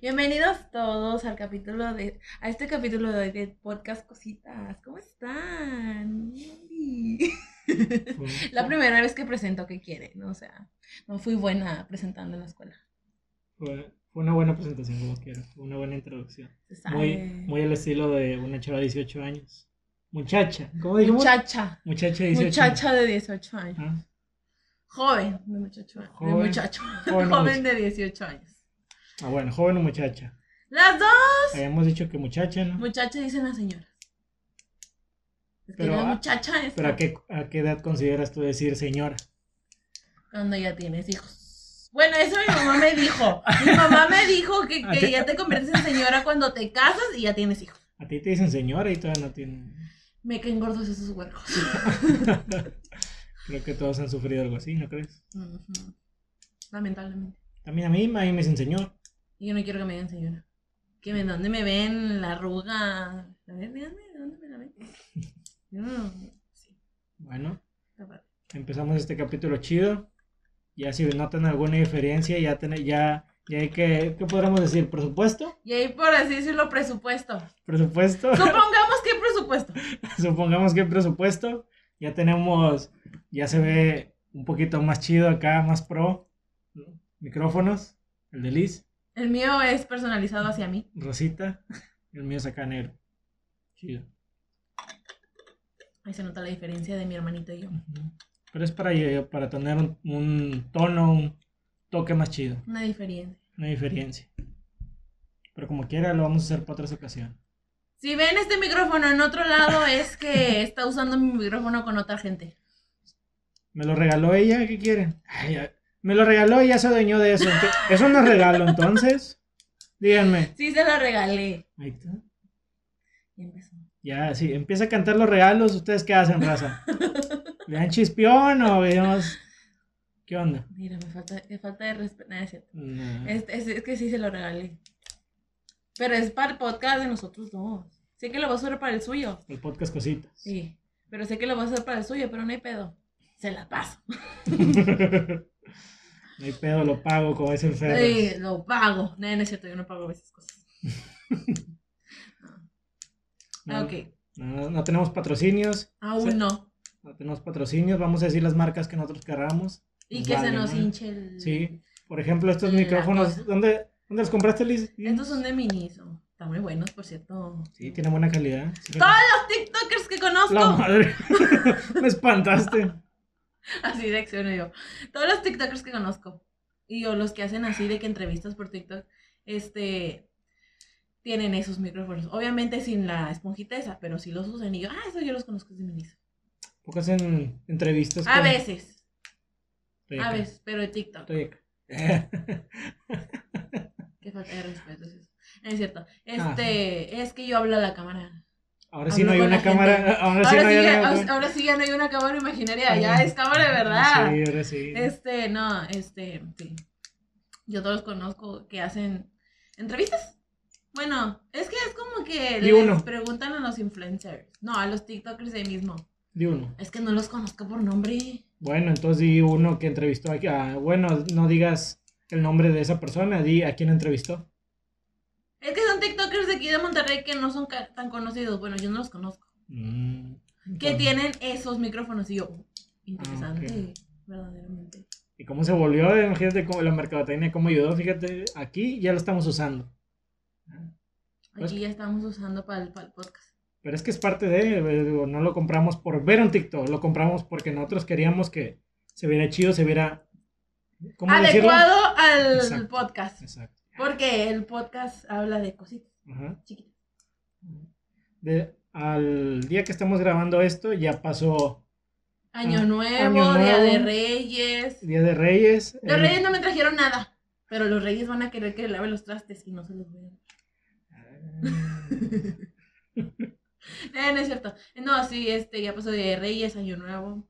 Bienvenidos todos al capítulo de, a este capítulo de, de podcast Cositas. ¿Cómo están? la primera vez que presento que quieren, o sea, no fui buena presentando en la escuela. Fue, una buena presentación, como quiera, fue una buena introducción. Muy, muy al estilo de una chava de 18 años. Muchacha, ¿cómo dijimos? Muchacha. Muchacha de 18 Muchacha de 18 años. Ah, Joven, de muchacho. Joven. de muchacho. Joven de 18 años. Ah, bueno, joven o muchacha. Las dos. Habíamos dicho que muchacha, ¿no? Muchacha dicen las señoras. Es que Pero la a- muchacha es Pero ¿a qué, ¿a qué edad consideras tú decir señora? cuando ya tienes hijos. Bueno, eso mi mamá me dijo. Mi mamá me dijo que, ¿A que ya te conviertes en señora cuando te casas y ya tienes hijos. A ti te dicen señora y todavía no tienen... Me caen gordos esos huercos. Creo que todos han sufrido algo así, ¿no crees? Ujú. Lamentablemente. También a mí, a mí me dicen señor. Y yo no quiero que me digan señora. Que me, ¿dónde me ven? La arruga. A ver, díganme, ¿dónde me la ven? Yo no. Sí, Bueno, empezamos este capítulo chido. Ya si notan alguna diferencia, ya, ten- ya, ya hay que... ¿Qué podríamos decir? ¿Presupuesto? Y ahí, por así decirlo, presupuesto. ¿Presupuesto? Supongamos que presupuesto. Supongamos que presupuesto. Ya tenemos, ya se ve un poquito más chido acá, más pro. ¿no? Micrófonos, el de Liz, El mío es personalizado hacia mí. Rosita, el mío es acá negro. Chido. Ahí se nota la diferencia de mi hermanito y yo. Pero es para, para tener un, un tono, un toque más chido, Una diferencia. una diferencia. Pero como quiera, lo vamos a hacer para otras ocasiones. Si ven este micrófono en otro lado, es que está usando mi micrófono con otra gente. Me lo regaló ella, ¿qué quieren? Ay, me lo regaló y ya se adueñó de eso. ¿Eso no es regalo entonces? Díganme. Sí, se la regalé. Ahí está. Y empezó. Ya, sí, empieza a cantar los regalos. ¿Ustedes qué hacen, raza? ¿Le dan chispión o digamos, qué onda? Mira, me falta, me falta de respeto. No, es cierto. No. Es, es- es que sí se lo regalé. Pero es para el podcast de nosotros dos. Sé que lo vas a hacer para el suyo. El podcast cositas. Sí. Pero sé que lo vas a hacer para el suyo, pero no hay pedo. Se la paso. no hay pedo, lo pago, como dice el Ferro. Sí, lo pago. No, no es cierto, yo no pago esas cosas. No, ok. no, no tenemos patrocinios. Aún no. No tenemos patrocinios. Vamos a decir las marcas que nosotros querramos. Y Nos que se nos ¿no? hinche el. Sí. Por ejemplo, estos micrófonos. ¿Dónde, ¿Dónde los compraste, Liz? Estos son de Miniso. Están muy buenos, por cierto. Sí, tienen buena calidad. Sí, ¡Todos los TikTokers que conozco! La madre. Me espantaste. Así reacciono yo. Todos los TikTokers que conozco. Y o los que hacen así de que entrevistas por TikTok. Este. Tienen esos micrófonos. Obviamente sin la esponjita esa, pero sí los usan. Y yo, ah, eso yo los conozco es de Miniso. Porque hacen entrevistas. A con- veces. A veces, pero de TikTok. Estoy acá. Qué falta de respeto es eso. Es cierto. Ah, Este. Es que yo hablo a la cámara. Ahora sí no hay una cámara. Ahora Ahora sí no hay ya, una ahora- ahora sí ya no hay una cámara imaginaria, ya es cámara de verdad. Sí, ahora sí. Este, no, este, sí. Yo todos conozco que hacen entrevistas. Bueno, es que es como que Di les uno. preguntan a los influencers. No, a los TikTokers de ahí mismo. Di uno. Es que no los conozco por nombre. Bueno, entonces di uno que entrevistó aquí. ah, bueno, no digas el nombre de esa persona, di a quién entrevistó. Es que son TikTokers de aquí de Monterrey que no son tan conocidos. Bueno, yo no los conozco. Mm, Que tienen esos micrófonos. Y yo, oh, interesante, Ah, verdaderamente. ¿Y cómo se volvió? Imagínate cómo la mercadotecnia, cómo ayudó. Fíjate, aquí ya lo estamos usando. Pues- Aquí ya estamos usando para el, para el podcast. Pero es que es parte de, eh, digo, no lo compramos por ver un TikTok, lo compramos porque nosotros queríamos que se viera chido, se viera... ¿Cómo decirlo? Adecuado al Exacto. podcast. Exacto. Porque el podcast habla de cositas Ajá. chiquitas. De- al día que estamos grabando esto ya pasó Año Ah, Nuevo, Año Día de. Reyes. Día de Reyes. Los eh, Reyes no me trajeron nada. Pero los Reyes van a querer que le lave los trastes y no se los voy a Eh, no es cierto. No, sí, este, ya pasó Día de Reyes, Año Nuevo.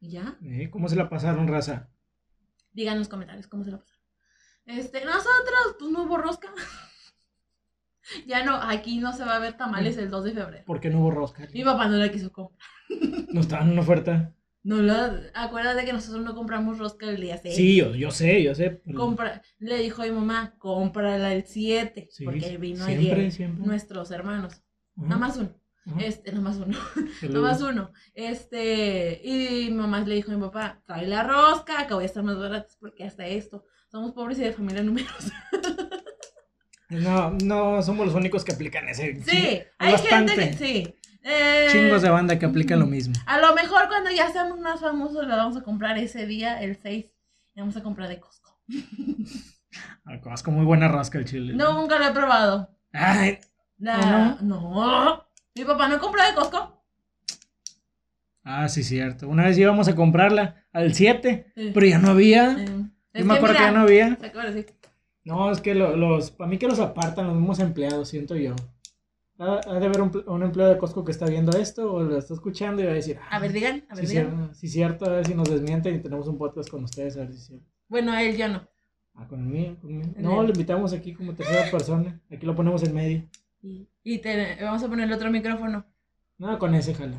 ¿Y ya? Eh, ¿Cómo se la pasaron, raza? Digan en los comentarios cómo se la pasaron. Este, nosotros, pues no hubo rosca. ya no, aquí no se va a ver tamales el 2 de febrero. ¿Por qué no hubo rosca? Mi papá no la quiso comprar. No estaban en oferta. No lo, acuérdate que nosotros no compramos rosca el día 6. Sí, yo, yo sé, yo sé. Compra, le dijo a mi mamá, cómprala el 7, Sí, porque vino siempre, ayer siempre. nuestros hermanos. Ajá, Nada más uno. Este, nada más uno. Nada más uno. Este, y mi mamá le dijo a mi papá, trae la rosca, que voy a estar más baratas porque hasta esto. Somos pobres y de familia numerosa. No, no somos los únicos que aplican ese. Sí, Hay bastante. gente que sí. Eh, Chingos de banda que aplican lo ujú. mismo. A lo mejor cuando ya seamos más famosos la vamos a comprar ese día, el 6. Y vamos a comprar de Costco. Ah, Conozco muy buena rosca el chile. Nunca lo he probado. Ay, La- no? Mi papá no compró de Costco. ah, sí, cierto. Una vez íbamos a comprarla al 7, Sí. pero ya no había. Yo me acuerdo que ya no había. No, es que lo- los, para mí que los apartan los mismos empleados, siento yo. Ha, ha de haber un, un empleado de Costco que está viendo esto o lo está escuchando y va a decir, ah, A ver, digan, a ver, sí, digan. cierto, sí, cierto, a ver si nos desmienten y tenemos un podcast con ustedes, a ver si es cierto. Bueno, a él ya no. Ah, con el mío, con el mío. El No, lo invitamos aquí como tercera persona. Aquí lo ponemos en medio. Y, y te, vamos a poner el otro micrófono. No, con ese jala.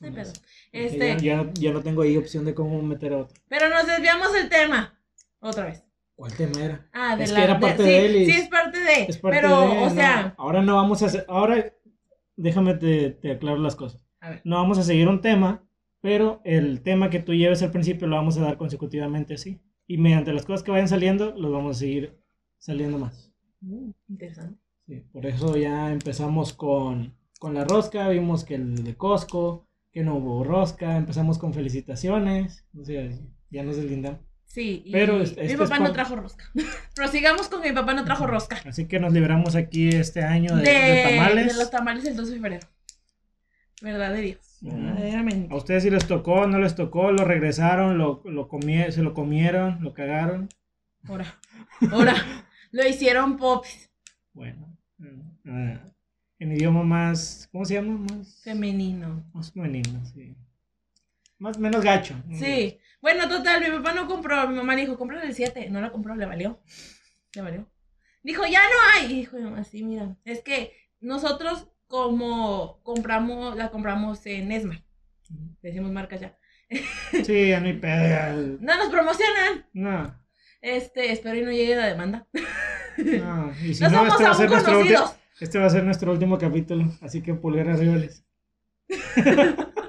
No hay Con pedo. ese. Porque Este, Ya, ya, ya no tengo ahí opción de cómo meter a otro. pero nos desviamos del tema. Otra vez. ¿Cuál tema era? Ah, de Es la que era de- parte sí, de él y- Sí, es parte de. Es parte pero, de- o no, sea, ahora no vamos a hacer. Ahora, déjame te, te aclaro las cosas. a ver. No vamos a seguir un tema, pero el tema que tú lleves al principio lo vamos a dar consecutivamente así. Y mediante las cosas que vayan saliendo, los vamos a seguir saliendo más. Mm, interesante. Sí, por eso ya empezamos con, con la rosca, vimos que el de Costco, que no hubo rosca, empezamos con felicitaciones, o sea, ya nos deslindamos. Sí, y Pero mi este papá no trajo rosca. Prosigamos con que mi papá no trajo rosca. Así que nos liberamos aquí este año de, De, de tamales. de los tamales el 12 de febrero. Verdad de Dios. Ujú. Verdaderamente. A ustedes si les tocó, no les tocó, lo regresaron, lo, lo comie- se lo comieron, lo cagaron. Ahora. Ahora. Lo hicieron popis. Bueno, eh, en idioma más, ¿cómo se llama? Más Femenino. Más femenino, sí. Más menos gacho. Sí. Bueno, total, mi papá no compró. Mi mamá le dijo, cómprale el 7. No la compró, le valió. Le valió. Dijo, ya no hay. Y dijo, mi mamá, sí, mira. Es que nosotros, como compramos, la compramos en Esma. Decimos marcas ya. Sí, ya no hay pedo. No nos promocionan. No, Este, espero y no llegue la demanda. no. Y si No, no, este va, a ser nuestro este va a ser nuestro último capítulo. Así que pulgar arriba.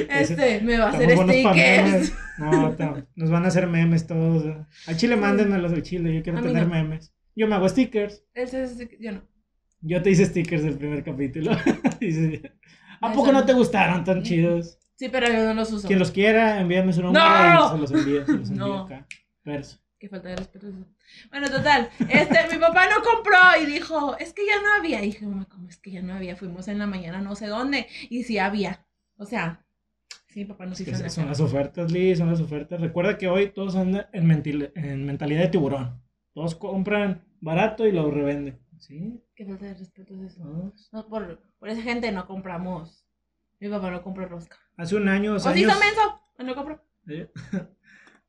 Este, me va a hacer stickers. No, nos van a hacer memes todos. eh. Al chile, mándenmelos al chile. Yo quiero A tener no. memes. Yo me hago stickers. Es- yo no. Yo te hice stickers del primer capítulo. ¿A poco no te gustaron tan chidos? Sí, pero yo no los uso. Quien los quiera, envíame su nombre ¡No! y se los envío. Se los envío No. acá. Verso. Qué falta de respeto. Bueno, total. Este, mi papá no compró y dijo, es que ya no había. Y dije, mamá, ¿cómo es que ya no había? Fuimos en la mañana no sé dónde. Y sí había. O sea, sí, papá nos hizo son las ofertas, Liz, son las ofertas. Recuerda que hoy todos andan en, mentil- en mentalidad de tiburón. Todos compran barato y lo revenden. ¿Sí? Qué falta de respeto es eso. Todos. No, por, por esa gente no compramos. Mi papá no compró rosca. Hace un año, dos ¿O sí años. menso? No compró. ¿eh?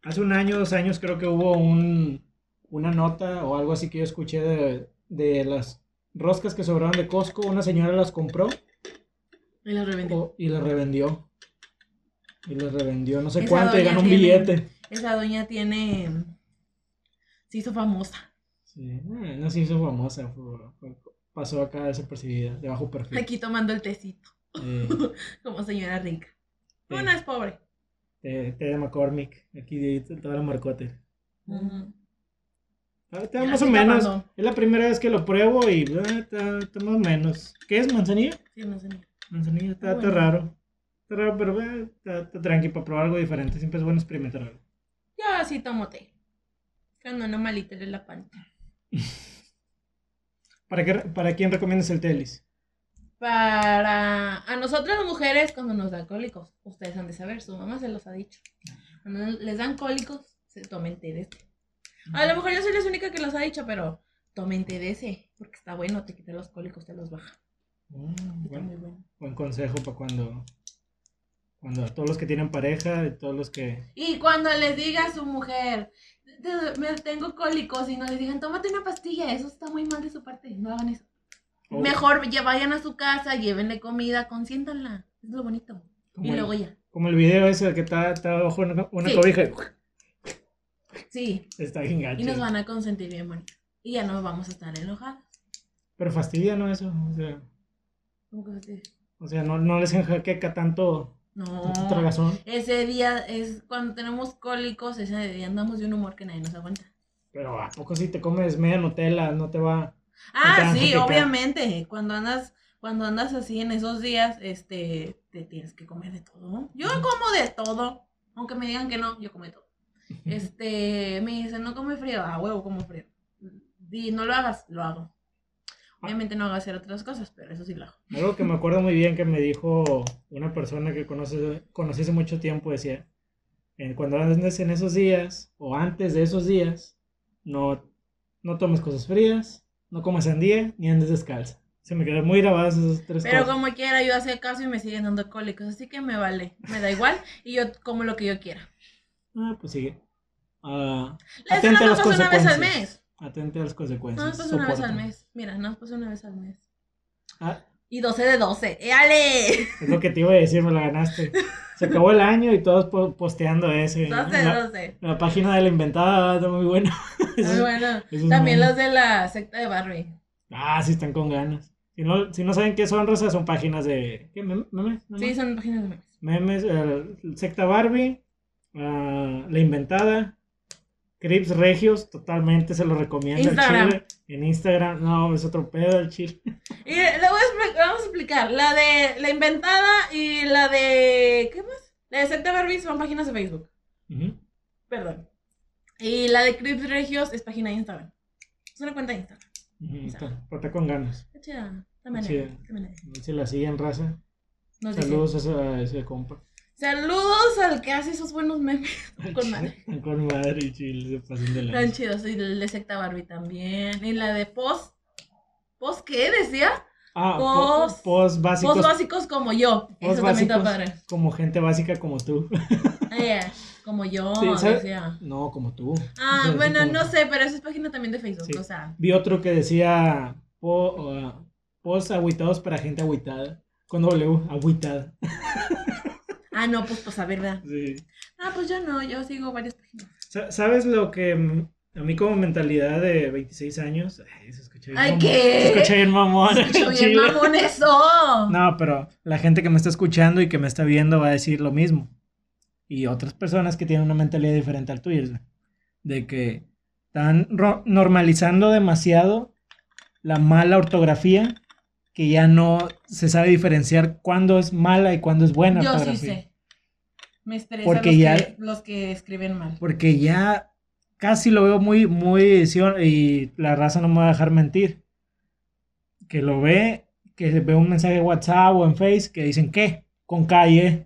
Hace un año, dos años, creo que hubo un, una nota o algo así que yo escuché de, de las roscas que sobraron de Costco. Una señora las compró Y lo revendió. o- y las revendió. Y las revendió, no sé Esa cuánto, y ganó un tiene- billete. Esa doña tiene. Se hizo famosa. Sí, eh, no se hizo famosa, fue- pasó acá desapercibida, de bajo perfil. Aquí tomando el tecito. Eh, Como señora rica. Una es pobre. té de McCormick, aquí de toda la marcote. Ah, está más o menos, es la primera vez que lo pruebo y ah, está, está más o menos. ¿Qué es manzanilla? Sí, sé. Manzanilla, está, Ah, bueno. Está raro, pero eh, está, está tranqui para probar algo diferente, siempre es bueno experimentar algo. Yo así tomo té. Cuando no malita de la panza. ¿Para, qué, ¿Para quién recomiendas el telis? Para a nosotras las mujeres cuando nos dan cólicos, ustedes han de saber, su mamá se los ha dicho. Cuando les dan cólicos, se tomen té de este. A lo mejor yo soy la única que los ha dicho, pero tomen té de ese, porque está bueno, te quita los cólicos, te los baja. Mm, Está bueno, muy bueno. buen consejo para cuando, cuando todos los que tienen pareja, todos los que... Y cuando les diga a su mujer, "Te- me tengo cólicos y no les digan, tómate una pastilla, eso está muy mal de su parte, no hagan eso. Oh, Mejor ya vayan a su casa, llévenle comida, consiéntanla, es lo bonito. como Y el- luego ya. Como el video ese que está, está bajo una, una Sí. cobija. Sí, Está bien gacho. y nos van a consentir bien bonito. Y ya no vamos a estar enojados. Pero fastidia, ¿no? Eso. O sea, ¿Cómo que dice? o sea, no, no les enjaqueca tanto, No. tragazón. Ese día es cuando tenemos cólicos, ese día andamos de un humor que nadie nos aguanta. Pero ¿a poco si te comes media Nutella no te va? Ah, te sí, obviamente. Cuando andas, cuando andas así en esos días, este, te tienes que comer de todo. Yo como de todo. Aunque me digan que no, yo como de todo. Este, me dicen, no come frío. Ah, huevo, como frío. Y no lo hagas, lo hago. Obviamente no hago hacer otras cosas, pero eso sí lo hago. Algo que me acuerdo muy bien que me dijo una persona que conoce, conocí hace mucho tiempo, decía, eh, cuando andes en esos días, o antes de esos días, no, no tomes cosas frías, no comas sandía, ni andes descalza. Se me quedaron muy grabadas esas tres Pero cosas. como quiera, yo hacía caso y me siguen dando cólicos, así que me vale, me da igual y yo como lo que yo quiera. Ah, pues sigue. Eso atente a no las pasa una vez al consecuencias. mes. Atente a las No consecuencias. nos pasa una vez al mes. Mira, no nos pasa una vez al mes. Ah, Y 12 de 12. ¡Éale! es lo que te iba a decir, me la ganaste. Se acabó el año y todos po- posteando ese. 12 de La, 12. la página de la inventada está muy buena. Muy bueno. También memes. los de la secta de Barbie. Ah, sí están con ganas. Si no, si no saben qué son, Rosa, son páginas de... ¿Qué? ¿Mem- ¿Memes? ¿Memes? Sí, son páginas de memes. Memes, eh, Secta Barbie, ah, La Inventada, Crips Regios, totalmente se lo recomiendo. Instagram. chile. En Instagram, no, es otro pedo el chile. Y le voy a vamos a explicar. La de la inventada y la de. ¿Qué más? La de secta de Barbie son páginas de Facebook. Perdón. Y la de Crips Regios es página de Instagram. Es una cuenta de Instagram. Ujú, está, pero está con ganas. Está chida. Está manera, está. Si la siguen, raza. Nos Saludos a ese, a ese compa. Saludos al que hace esos buenos memes. Con madre. Con madre y chile, se pasan de Tan lanza. chidos. Y el de secta Barbie también. Y la de post. ¿Post qué decía? Ah, Post- post, básicos. Post básicos como yo. post Eso también está padre. Como gente básica como tú. Ah, yeah, Como yo, Sí, decía. No, como tú. Ah, O sea, así bueno, no tú. sé, pero esa es página también de Facebook. Sí. O sea, Vi otro que decía po, ah, post agüitados para gente agüitada. Con W, agüitada. ah, no, pues, pues a ver, ¿verdad? Sí. Ah, pues yo no, yo sigo varias páginas. Sa- ¿Sabes lo que a mí como mentalidad de 26 años? Ay, se escucha bien Ay, mamón. ¿qué? Se escucha bien mamón. Escucho bien Chile. mamón eso. No, pero la gente que me está escuchando y que me está viendo va a decir lo mismo. Y otras personas que tienen una mentalidad diferente al tuyo. De que están normalizando demasiado la mala ortografía que ya no se sabe diferenciar cuándo es mala y cuándo es buena Yo sí sé. Me estresa Porque los, ya- que, los que escriben mal. Porque ya casi lo veo muy, muy, sí, y la raza no me va a dejar mentir. Que lo ve, que ve un mensaje de WhatsApp o en Face que dicen ¿qué? Con calle.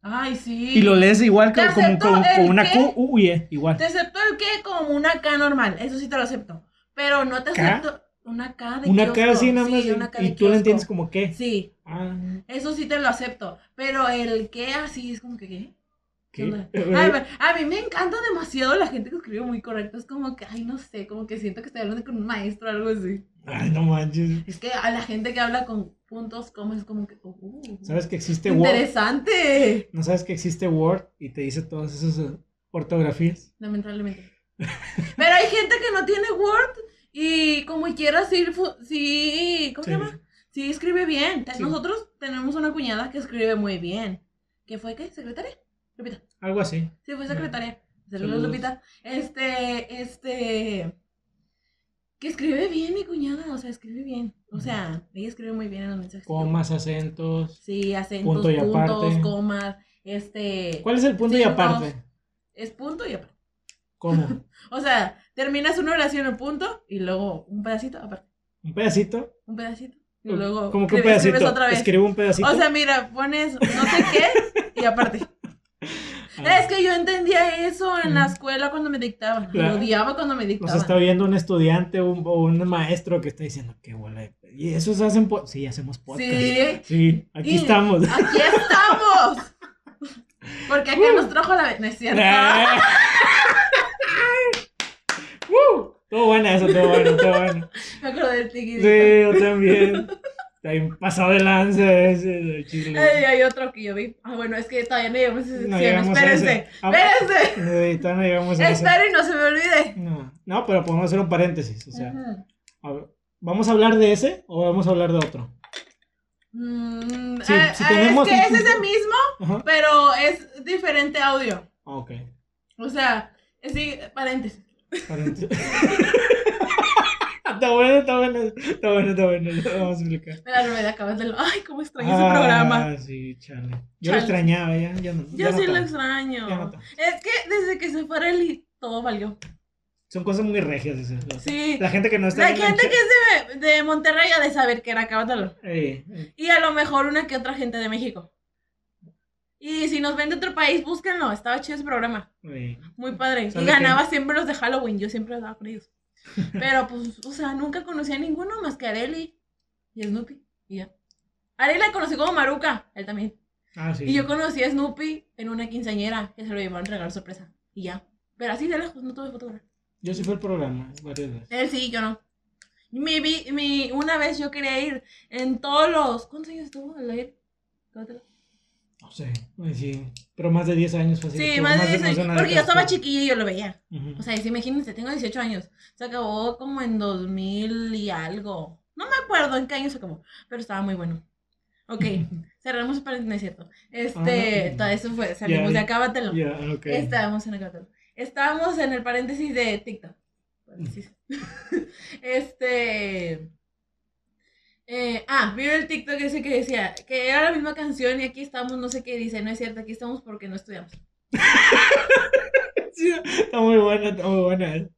Ay, sí. Y lo lees igual que, como, como- el una qué. Q, U, Y, igual. Te acepto el que como una K normal. Eso sí te lo acepto. Pero no te ¿K? acepto una K de Una K así nada Sí, más. y- una K y de tú kiosco. entiendes como qué. Sí, Ah, eso sí te lo acepto. Pero el que así es como que ¿qué? ¿qué? onda? Eh, Ay, a mí me encanta demasiado la gente que escribe muy correcto. Es como que, ay, no sé, como que siento que estoy hablando con un maestro o algo así. Ay, no manches. Es que a la gente que habla con puntos, como es como que, uh, ¿Sabes que existe Word? interesante. ¿No sabes que existe Word y te dice todas esas ortografías? Lamentablemente. Pero hay gente que no tiene Word y como quiera sí, sí ¿cómo se Sí. llama? Sí escribe bien. Sí. Nosotros tenemos una cuñada que escribe muy bien. ¿Qué fue qué? ¿Secretaria? Lupita. Algo así. Sí, fue secretaria. Saludos, Saludos. Lupita. Este, este. Que escribe bien mi cuñada, o sea, escribe bien. O sea, ella escribe muy bien en los mensajes. Comas, acentos. Sí, acentos, Punto y puntos, aparte. comas, este. ¿Cuál es el punto y aparte? Es punto y aparte. ¿Cómo? O sea, terminas una oración en punto y luego un pedacito aparte. ¿Un pedacito? Un pedacito. Y luego ¿Cómo que un pedacito? otra vez. Escribo un pedacito. O sea, mira, pones no sé qué y aparte. Ah, Es que yo entendía eso en la escuela cuando me dictaban. Claro. Lo odiaba cuando me dictaban. está viendo un estudiante un- o un maestro que está diciendo que huele. ¿Y esos hacen po Sí, hacemos podcast. Sí. Sí, aquí Y- estamos. Aquí estamos. Porque acá nos trajo la... No es cierto. Todo bueno eso, todo bueno, todo bueno. Me acuerdo del tiquitito. Sí, yo también. Bien pasado de lanza ese chile. Ay, hay otro que yo vi. Ah, bueno, es que todavía no llegamos a esa No llegamos a Espérense. ese. Ah, Espérense. Eh, todavía no llegamos a. Esperen no se me olvide. No, no, pero podemos hacer un paréntesis. O sea, Ujú. a ver, ¿vamos a hablar de ese o vamos a hablar de otro? Mm, Sí, si tenemos es que un es ese mismo, Ajá. pero es diferente audio. Ok. O sea, sí, paréntesis. Está bueno, está bueno. Está bueno, está bueno. Lo vamos a explicar. Me robé de acabas de lo. Ay, cómo extraño Ah, ese programa. sí, chale. Yo Chale. lo extrañaba, ya, ya no. Yo ya no sí lo tanto. extraño. Ya no es que desde que se fue Arely, todo valió. Son cosas muy regias esas. Sí. La gente que no está La en gente que es de, de Monterrey ha de saber que era Acábatalo. Eh, eh, Y a lo mejor una que otra gente de México. Y si nos ven de otro país, búsquenlo. Estaba chido ese programa. Muy padre. ¿Sabe Y ganaba siempre los de Halloween. Yo siempre andaba con ellos. Pero pues, o sea, nunca conocí a ninguno más que a Areli y a Snoopy. Y ya. Areli la conocí como Maruca. Él también. Ah, sí. Y yo conocí a Snoopy en una quinceañera que se lo llevaron regalo sorpresa. Y ya. Pero así de lejos, no tuve fotografía. Yo sí fui al programa varias veces. Él sí, yo no. Mi, mi, una vez yo quería ir en todos los. ¿Cuántos años estuvo el aire? No sé, sí. Pero más de 10 años fue así. Sí, más de más 10 de años. Porque yo estaba chiquilla y yo lo veía. O sea, sí, imagínense, tengo 18 años. Se acabó como en 2000 y algo. No me acuerdo en qué año se acabó, pero estaba muy bueno. Ok, cerramos el paréntesis, no es cierto. Este, Ah, todo eso fue, salimos ya, de Acábatelo. Ya, ok. Estábamos en Acábatelo. Estábamos en el paréntesis de TikTok. Paréntesis. este. Eh, ah, vi el TikTok ese que decía que era la misma canción y aquí estamos, no sé qué dice, no es cierto, aquí estamos porque no estudiamos. Sí, está muy buena, está muy buena.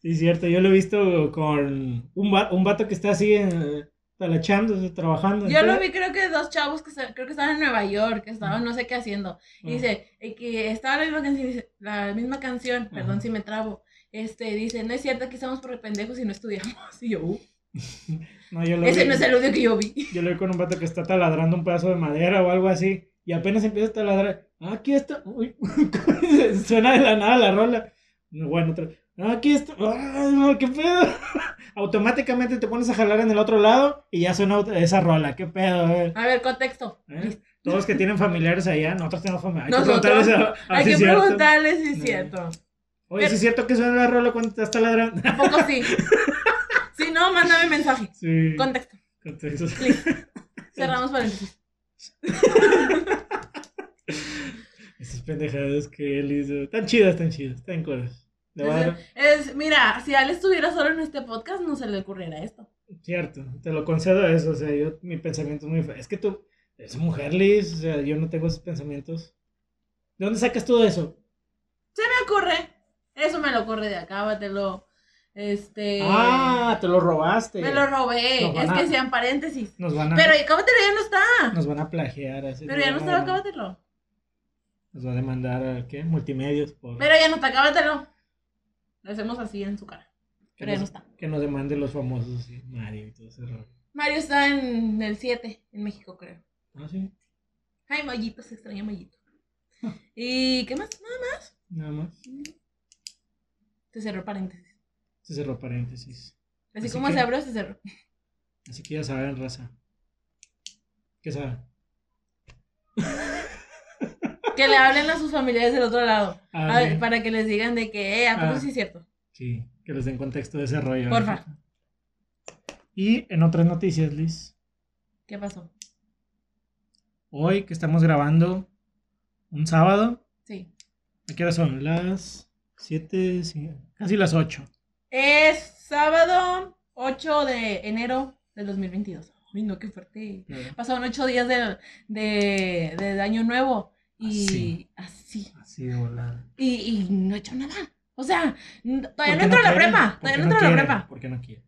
Sí, es cierto. Yo lo he visto con un, va- un vato que está así eh, talachando, trabajando. Yo lo vi, creo que dos chavos que creo que estaban en Nueva York, que estaban no sé qué haciendo. Y Ah. dice eh, que estaba la misma canción, la misma canción, perdón si me trabo. Este, dice, no es cierto, aquí estamos por pendejos y no estudiamos. Y yo, uh, No, yo lo ese vi- no es el audio que yo vi. Yo lo vi con un vato que está taladrando un pedazo de madera o algo así. Y apenas empieza a taladrar. "Ah, Aquí está. Uy, suena de la nada la rola. Bueno, otra. "Ah, Aquí está. Ay, no, ¿Qué pedo? Automáticamente te pones a jalar en el otro lado y ya suena esa rola. ¿Qué pedo? eh? A ver, contexto. ¿Eh? Todos que tienen familiares allá, nosotros tenemos familiares. Hay que preguntarles a- a Hay si que es cierto. preguntarles si es No. cierto. Oye, si es cierto que suena la rola cuando estás taladrando. ¿A poco sí? No, mándame mensaje. Sí. Contexto. Contexto. Cerramos paréntesis. Esas pendejadas que él hizo. Están chidas, están chidas, están coras. Es, mira, si Al estuviera solo en este podcast, no se le ocurriera esto. Cierto, te lo concedo eso, o sea, yo, mi pensamiento es muy feo. Es que tú, eres mujer, Liz, o sea, yo no tengo esos pensamientos. ¿De dónde sacas todo eso? Se me ocurre. Eso me lo ocurre de acá, te lo. Este. Ah, te lo robaste. me lo robé. Es a- que sean paréntesis. Nos van a, Pero ya no está. nos van a plagiar. así, Pero ya no está. Acábatelo. Nos va a demandar, ¿a ¿qué? Multimedios por... Pero ya no está, Acábatelo. Lo hacemos así en su cara. Pero ya no está. que nos demanden los famosos, sí, Mario y todo ese rollo. Mario está en el 7, en México, creo. Ah, sí, Ay, Mayito, se extraña Mayito. ¿Y qué más? Nada más. nada más. Se cerró paréntesis. Se cerró paréntesis. Así, Así como que- se abrió, se cerró. Así que ya saben, raza. ¿Qué saben? Que le hablen a sus familiares del otro lado. Ah, A ver, sí. para que les digan de que, eh, ¿a poco Ah. sí es cierto? Sí, que les den contexto de ese rollo. Porfa. Y en otras noticias, Liz. ¿Qué pasó? Hoy que estamos grabando un sábado. Sí. ¿A qué hora son? Las 7, casi las 8. Es sábado 8 de enero del 2022. Ay, no, qué fuerte. Pasaron 8 días de, de, de año nuevo. Y así. Así de volada. Y, y no he hecho nada. O sea, todavía ¿Por no entro a la prepa. ¿Por Todavía no entro a la prepa. ¿Por qué no quiere?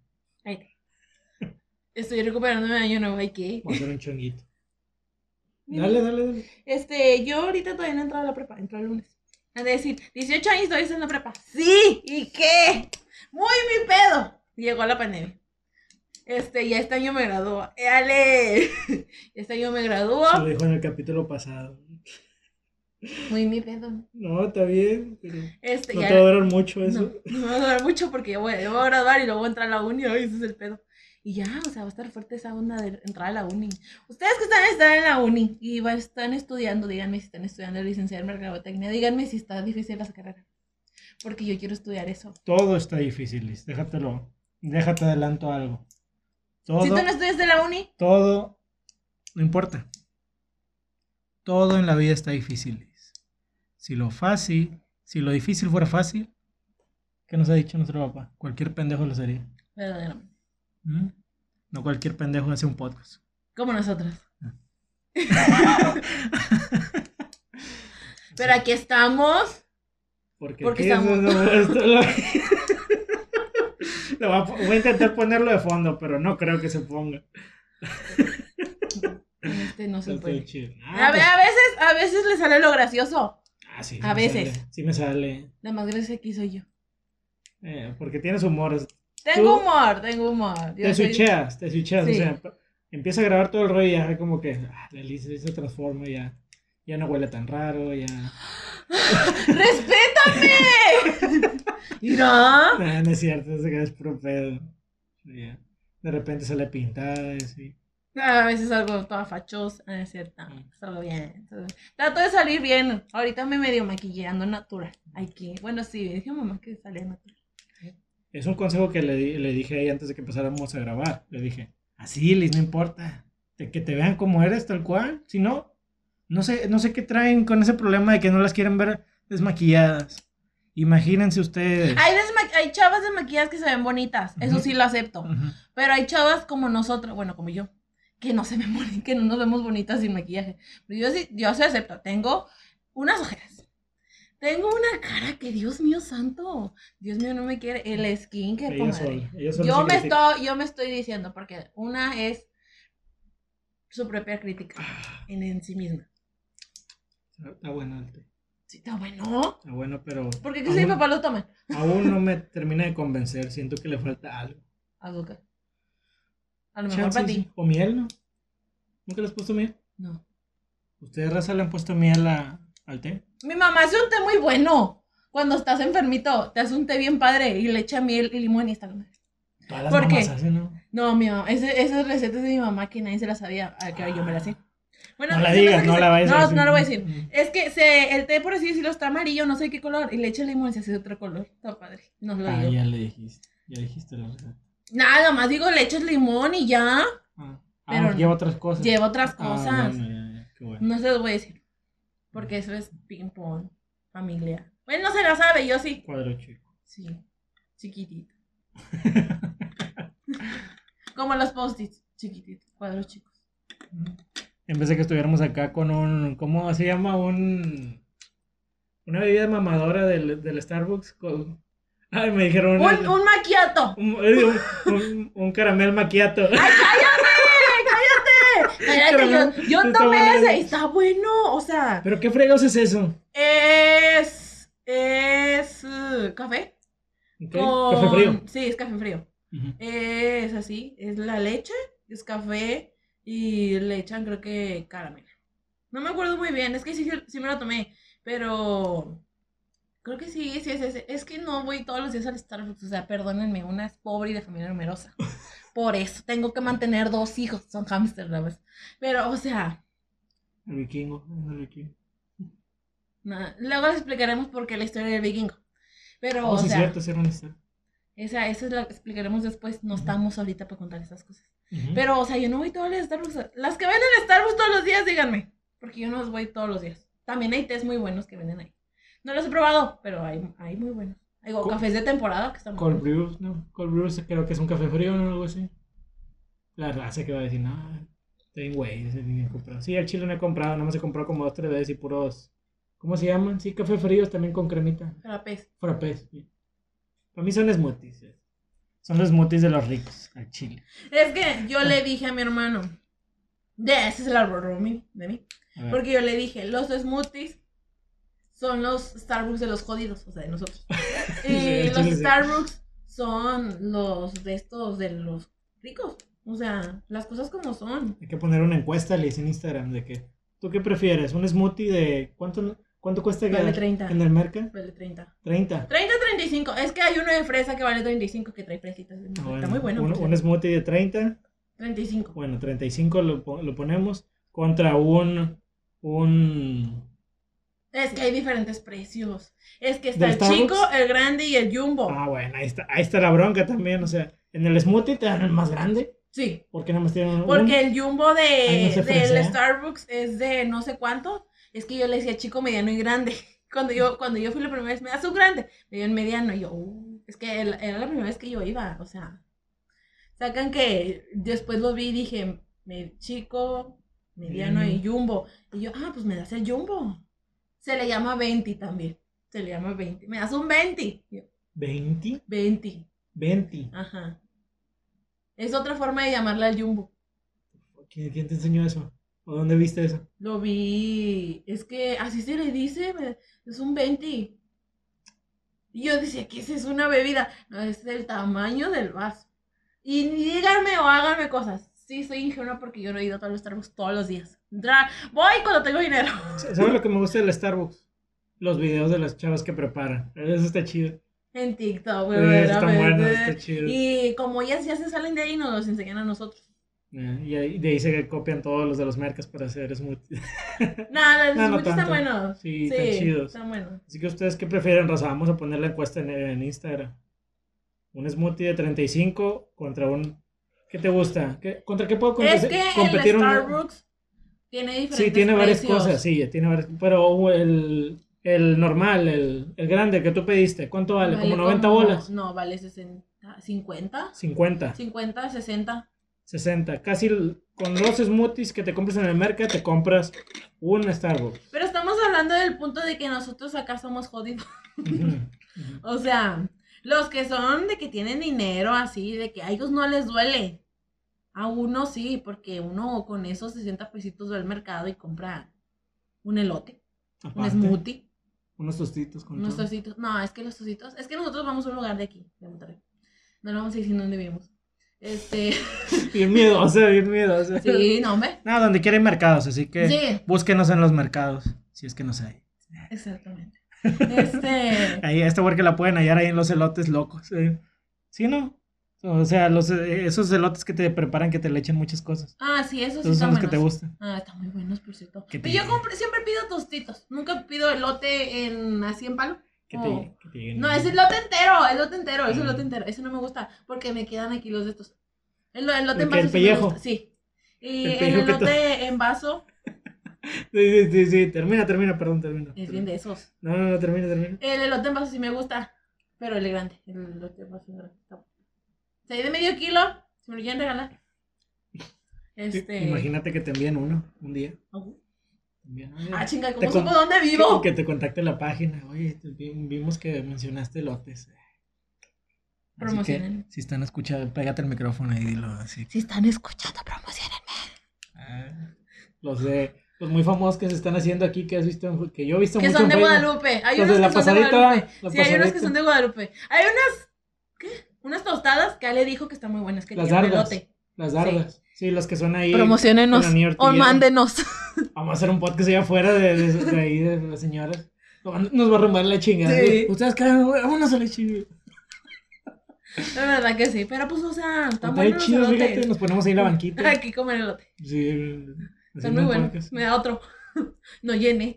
Estoy recuperándome de año nuevo. Ay, ¿qué? Voy a hacer un chonguito. Dale, dale, dale. Este, yo ahorita todavía no he entrado a la prepa, entro el lunes. Han de decir, 18 años todavía en la prepa. Sí, ¿y qué? Muy mi pedo. Llegó la pandemia. Este, ya este año me gradúo. ¡Ale! Este año me gradúo. Se lo dijo en el capítulo pasado. Muy mi pedo. No, está bien, pero Este, no ya. te va a durar mucho eso. No, no me va a durar mucho porque ya voy, ya voy a graduar y luego voy a entrar a la uni. Ay, ese es el pedo. Y ya, o sea, va a estar fuerte esa onda de entrar a la uni. Ustedes que están, están en la uni y están estudiando, díganme si están estudiando licenciada en mercadotecnia, díganme si está difícil esa carrera. Porque yo quiero estudiar eso. Todo está difícil, Liz. Déjatelo. Déjate adelanto algo. Todo, Si tú no estudias de la uni, todo, no importa. Todo en la vida está difícil, Liz. Si lo fácil, si lo difícil fuera fácil, ¿qué nos ha dicho nuestro papá? Cualquier pendejo lo sería. verdaderamente. ¿Mm? No cualquier pendejo hace un podcast. Como nosotros. Pero aquí estamos. Porque, estamos- eso- no, esto lo- Lo voy, a, voy a intentar ponerlo de fondo, pero no creo que se ponga. Este no se puede. A, Ah, pues- a veces, a veces le sale lo gracioso. ah, sí, a veces. sale, sí me sale. La más graciosa aquí soy yo. Eh, porque tienes humor. Tengo Tú- humor, tengo humor. Yo Te soy- switcheas, te switcheas. Sí. O sea, empieza a grabar todo el rollo y ya como que ah, la Liz se transforma y ya. Ya no huele tan raro, ya. ¡Respétame! Mira. Nah, no es cierto, es puro pedo. Ya. De repente sale pintada y así. A veces salgo toda fachosa, no es cierto. Mm. Salgo bien. salgo- Trato de salir bien. Ahorita me medio maquillando natural. Hay que. Bueno, sí, dije a mamá que salía natural. Es un consejo que le, le dije ahí antes de que empezáramos a grabar. Le dije, así, Liz, no importa. De que te vean como eres, tal cual. Si no, no sé, no sé qué traen con ese problema de que no las quieren ver desmaquilladas. Imagínense ustedes. Hay, hay chavas desmaquilladas que se ven bonitas. Eso sí lo acepto. Pero hay chavas como nosotras, bueno, como yo, que no se ven que no nos vemos bonitas sin maquillaje. Pero yo sí, yo sí acepto. Tengo unas ojeras. Tengo una cara que, Dios mío santo, Dios mío no me quiere. El skin que Ella sola, ella sola Yo me estoy, yo me estoy diciendo, porque una es su propia crítica Ah, en, en sí misma. Está bueno el té. Sí, está bueno. Está bueno, pero Porque que si mi papá lo toma. aún no me termina de convencer. Siento que le falta algo. Azúcar. A lo mejor para ti. ¿O miel, no? ¿Nunca le has puesto miel? No. ¿Ustedes, raza, le han puesto miel a- al té? Mi mamá hace un té muy bueno. Cuando estás enfermito, te hace un té bien padre y le echa miel y limón y está con. Todas las ¿Por qué? hacen, ¿no? No, mi mamá, ese- esas recetas de mi mamá que nadie se las sabía, a que yo me las sé. Bueno, No la digas, no se- la vayas a no, decir. No, lo voy a decir. Mm. Es que se, el té, por así decirlo, está amarillo, no sé qué color, y le echa limón y se hace otro color. Está padre. No lo Ah, digo. ya le dijiste. Ya dijiste la receta. Nada más digo, le echas limón y ya. Ah, Pero ah, lleva otras cosas. Lleva otras Ah, cosas. bueno, ya, ya, qué bueno. No se los voy a decir. Porque eso es ping-pong, familia. Bueno, no se la sabe, yo sí. Cuadro chico. Sí, chiquitito. Como los post-its, chiquititos, cuadros chicos. En vez de que estuviéramos acá con un. ¿Cómo se llama? Un. Una bebida mamadora del, del Starbucks. Con, ay, me dijeron. Un, un maquiato. un, un- un- caramel maquiato. ¡Ay. Yo, tomé ese y está bueno. O sea, ¿Pero qué fregados es eso? es. Es. uh, café. Con- Café frío. Sí, es café frío. Es así, es la leche, es café y le echan creo que caramelo. No me acuerdo muy bien, es que sí, sí, sí me lo tomé, pero creo que sí, sí es ese. Es que no voy todos los días al Starbucks, o sea, perdónenme, una es pobre y de familia numerosa. Por eso tengo que mantener dos hijos, son hamsters, la verdad. Pero, o sea, El vikingo. el vikingo. nada, luego les explicaremos por qué la historia del vikingo. Pero, Oh, o sí, es sea, cierto, una historia. esa, esa es la que explicaremos después, no estamos ahorita para contar esas cosas. Pero, o sea, yo no voy todos los Starbucks. Las que venden en Starbucks todos los días, díganme. Porque yo no los voy todos los días. También hay tés muy buenos que venden ahí. No los he probado, pero hay, hay muy buenos. Hay Co- cafés de temporada que están muy Cold buenos. brew, ¿no? Cold brew creo que es un café frío, ¿no? Algo así. La raza que va a decir, no, estoy güey, ese ni he comprado. Sí, el chile no he comprado, nada más he comprado como dos, tres veces y puros, ¿cómo se llaman? Sí, café fríos también con cremita. Frappés. Frappés. sí. Para mí son smoothies. eh. Son los smoothies de los ricos, al chile. Es que yo le dije a mi hermano. De ese es el árbol mi- de mí. Porque yo le dije, los smoothies son los Starbucks de los jodidos, o sea, de nosotros. Y el los sí. Starbucks son los de estos de los ricos. O sea, las cosas como son. Hay que poner una encuesta, Liz, en Instagram de que, ¿tú qué prefieres? ¿Un smoothie de cuánto? ¿Cuánto cuesta Vale que- 30. en el mercado? Vale 30. 30. 30 35. Es que hay uno de fresa que vale 35 que trae fresitas. Está muy bueno. Un, un smoothie de 30. 35. Bueno, 35 lo, lo ponemos contra un. Un. Es que hay diferentes precios. Es que está ¿Del el Starbucks? chico, el grande y el jumbo. Ah, bueno, ahí está, ahí está la bronca también. O sea, en el smoothie te dan el más grande. Sí. ¿Por qué no me tienen un? Porque el jumbo de, Ay, no se del. Starbucks es de no sé cuánto. Es que yo le decía chico, mediano y grande. Cuando yo, cuando yo fui la primera vez, me das un grande. Me dio el mediano. Y yo, "Uh", es que era la primera vez que yo iba. O sea, sacan que después lo vi y dije, me, chico, mediano y jumbo. Y yo, ah, pues me das el jumbo. Se le llama 20 también. Se le llama 20. Me das un 20. Y yo, 20. 20. 20. Ajá. Es otra forma de llamarle al jumbo. ¿Quién, quién te enseñó eso? ¿O dónde viste eso? Lo vi. Es que así se le dice. Es un 20. Y yo decía que esa es una bebida. No, es el tamaño del vaso. Y díganme o háganme cosas. Sí, soy ingenua porque yo no he ido a todos los Starbucks todos los días. Voy cuando tengo dinero. ¿Sabes lo que me gusta del Starbucks? Los videos de las chavas que preparan. Eso está chido. En TikTok, Sí, güey. está bueno, está chido. Y como ellas ya se salen de ahí, nos los enseñan a nosotros. Eh, Y ahí- de ahí se copian todos los de los mercas para hacer smoothies. Nada, los No, no smoothies están buenos. Sí, están chidos. Están buenos. Así que ustedes, ¿qué prefieren, Raza? Vamos a poner la encuesta en, en Instagram. Un smoothie de 35 contra un... ¿Qué te gusta? ¿Qué- ¿Contra qué puedo Es competir? que el competir un- Starbucks tiene diferentes Sí, tiene varias precios. cosas, sí, tiene varias... Pero el, el normal, el, el grande que tú pediste, ¿cuánto vale? Vale ¿Como 90 como- bolas? No, vale 60, 50, 50, 50, 60. 60. Casi el- con los smoothies que te compras en el mercado, te compras un Starbucks. Pero estamos hablando del punto de que nosotros acá somos jodidos. Ujú, ujú. O sea, los que son de que tienen dinero así, de que a ellos no les duele. A uno sí, porque uno con esos 60 pesitos va al mercado y compra un elote, un smoothie, Unos tostitos con unos todo. tocitos. No, es que los tocitos, es que nosotros vamos a un lugar de aquí, de Monterrey. No le vamos a decir dónde vivimos. Este, Bien miedosa, bien miedosa. sí, no, hombre. No, donde quiera hay mercados, así que Sí. búsquenos en los mercados, si es que no hay. Exactamente. Este, Ahí, esta porque la pueden hallar ahí en los elotes locos. ¿eh? ¿Sí no? O sea, los, eh, esos elotes que te preparan que te le echen muchas cosas. ah, sí, esos sí son los que te gustan. Ah, están muy buenos, por cierto. Pero yo siempre pido tostitos. Nunca pido elote en así en palo. Que Oh. te, que te lleguen. No, es el lote entero, el lote entero, es el Ah. lote entero. Eso no me gusta porque me quedan aquí los de estos. El, lo- el lote ¿El en vaso el pellejo? Sí. Y El el, elote en vaso Sí, sí, sí, sí, termina, termina, perdón, termina. es bien de esos. No, no, no, termina, termina. El elote en vaso sí me gusta, pero el grande, el elote en vaso grande. está bueno. O sea, hay de medio kilo, si me lo quieren regalar. Este. Imagínate que te envíen uno un día. Te envían, oye, Ah, chinga, ¿cómo supo dónde vivo? Que, que te contacte la página. Oye, vimos que mencionaste lotes. Promocionen. si están escuchando, pégate el micrófono y dilo así. Si están escuchando, promocionenme. Ah, los de los muy famosos que se están haciendo aquí que has visto en- que yo he visto Que mucho son de en. Guadalupe. Hay unos que son de Guadalupe. Sí, hay unos que son de Guadalupe. Hay unas, ¿qué? Unas tostadas que Ale dijo que están muy buenas, que Las tienen dardas. elote. Las dardas. Sí, las que son ahí. Promocionenos o mándenos. Vamos a hacer un podcast allá afuera de, de, de ahí de las señoras. Nos va a rumbar la chingada. Sí. Ustedes güey, vámonos a la chingada. La verdad que sí, pero pues, o sea, Está buenos los chido, fíjate, nos ponemos ahí en la banquita. Aquí comer elote. Sí, Haciendo muy buenos. podcast. Me da otro. No llene.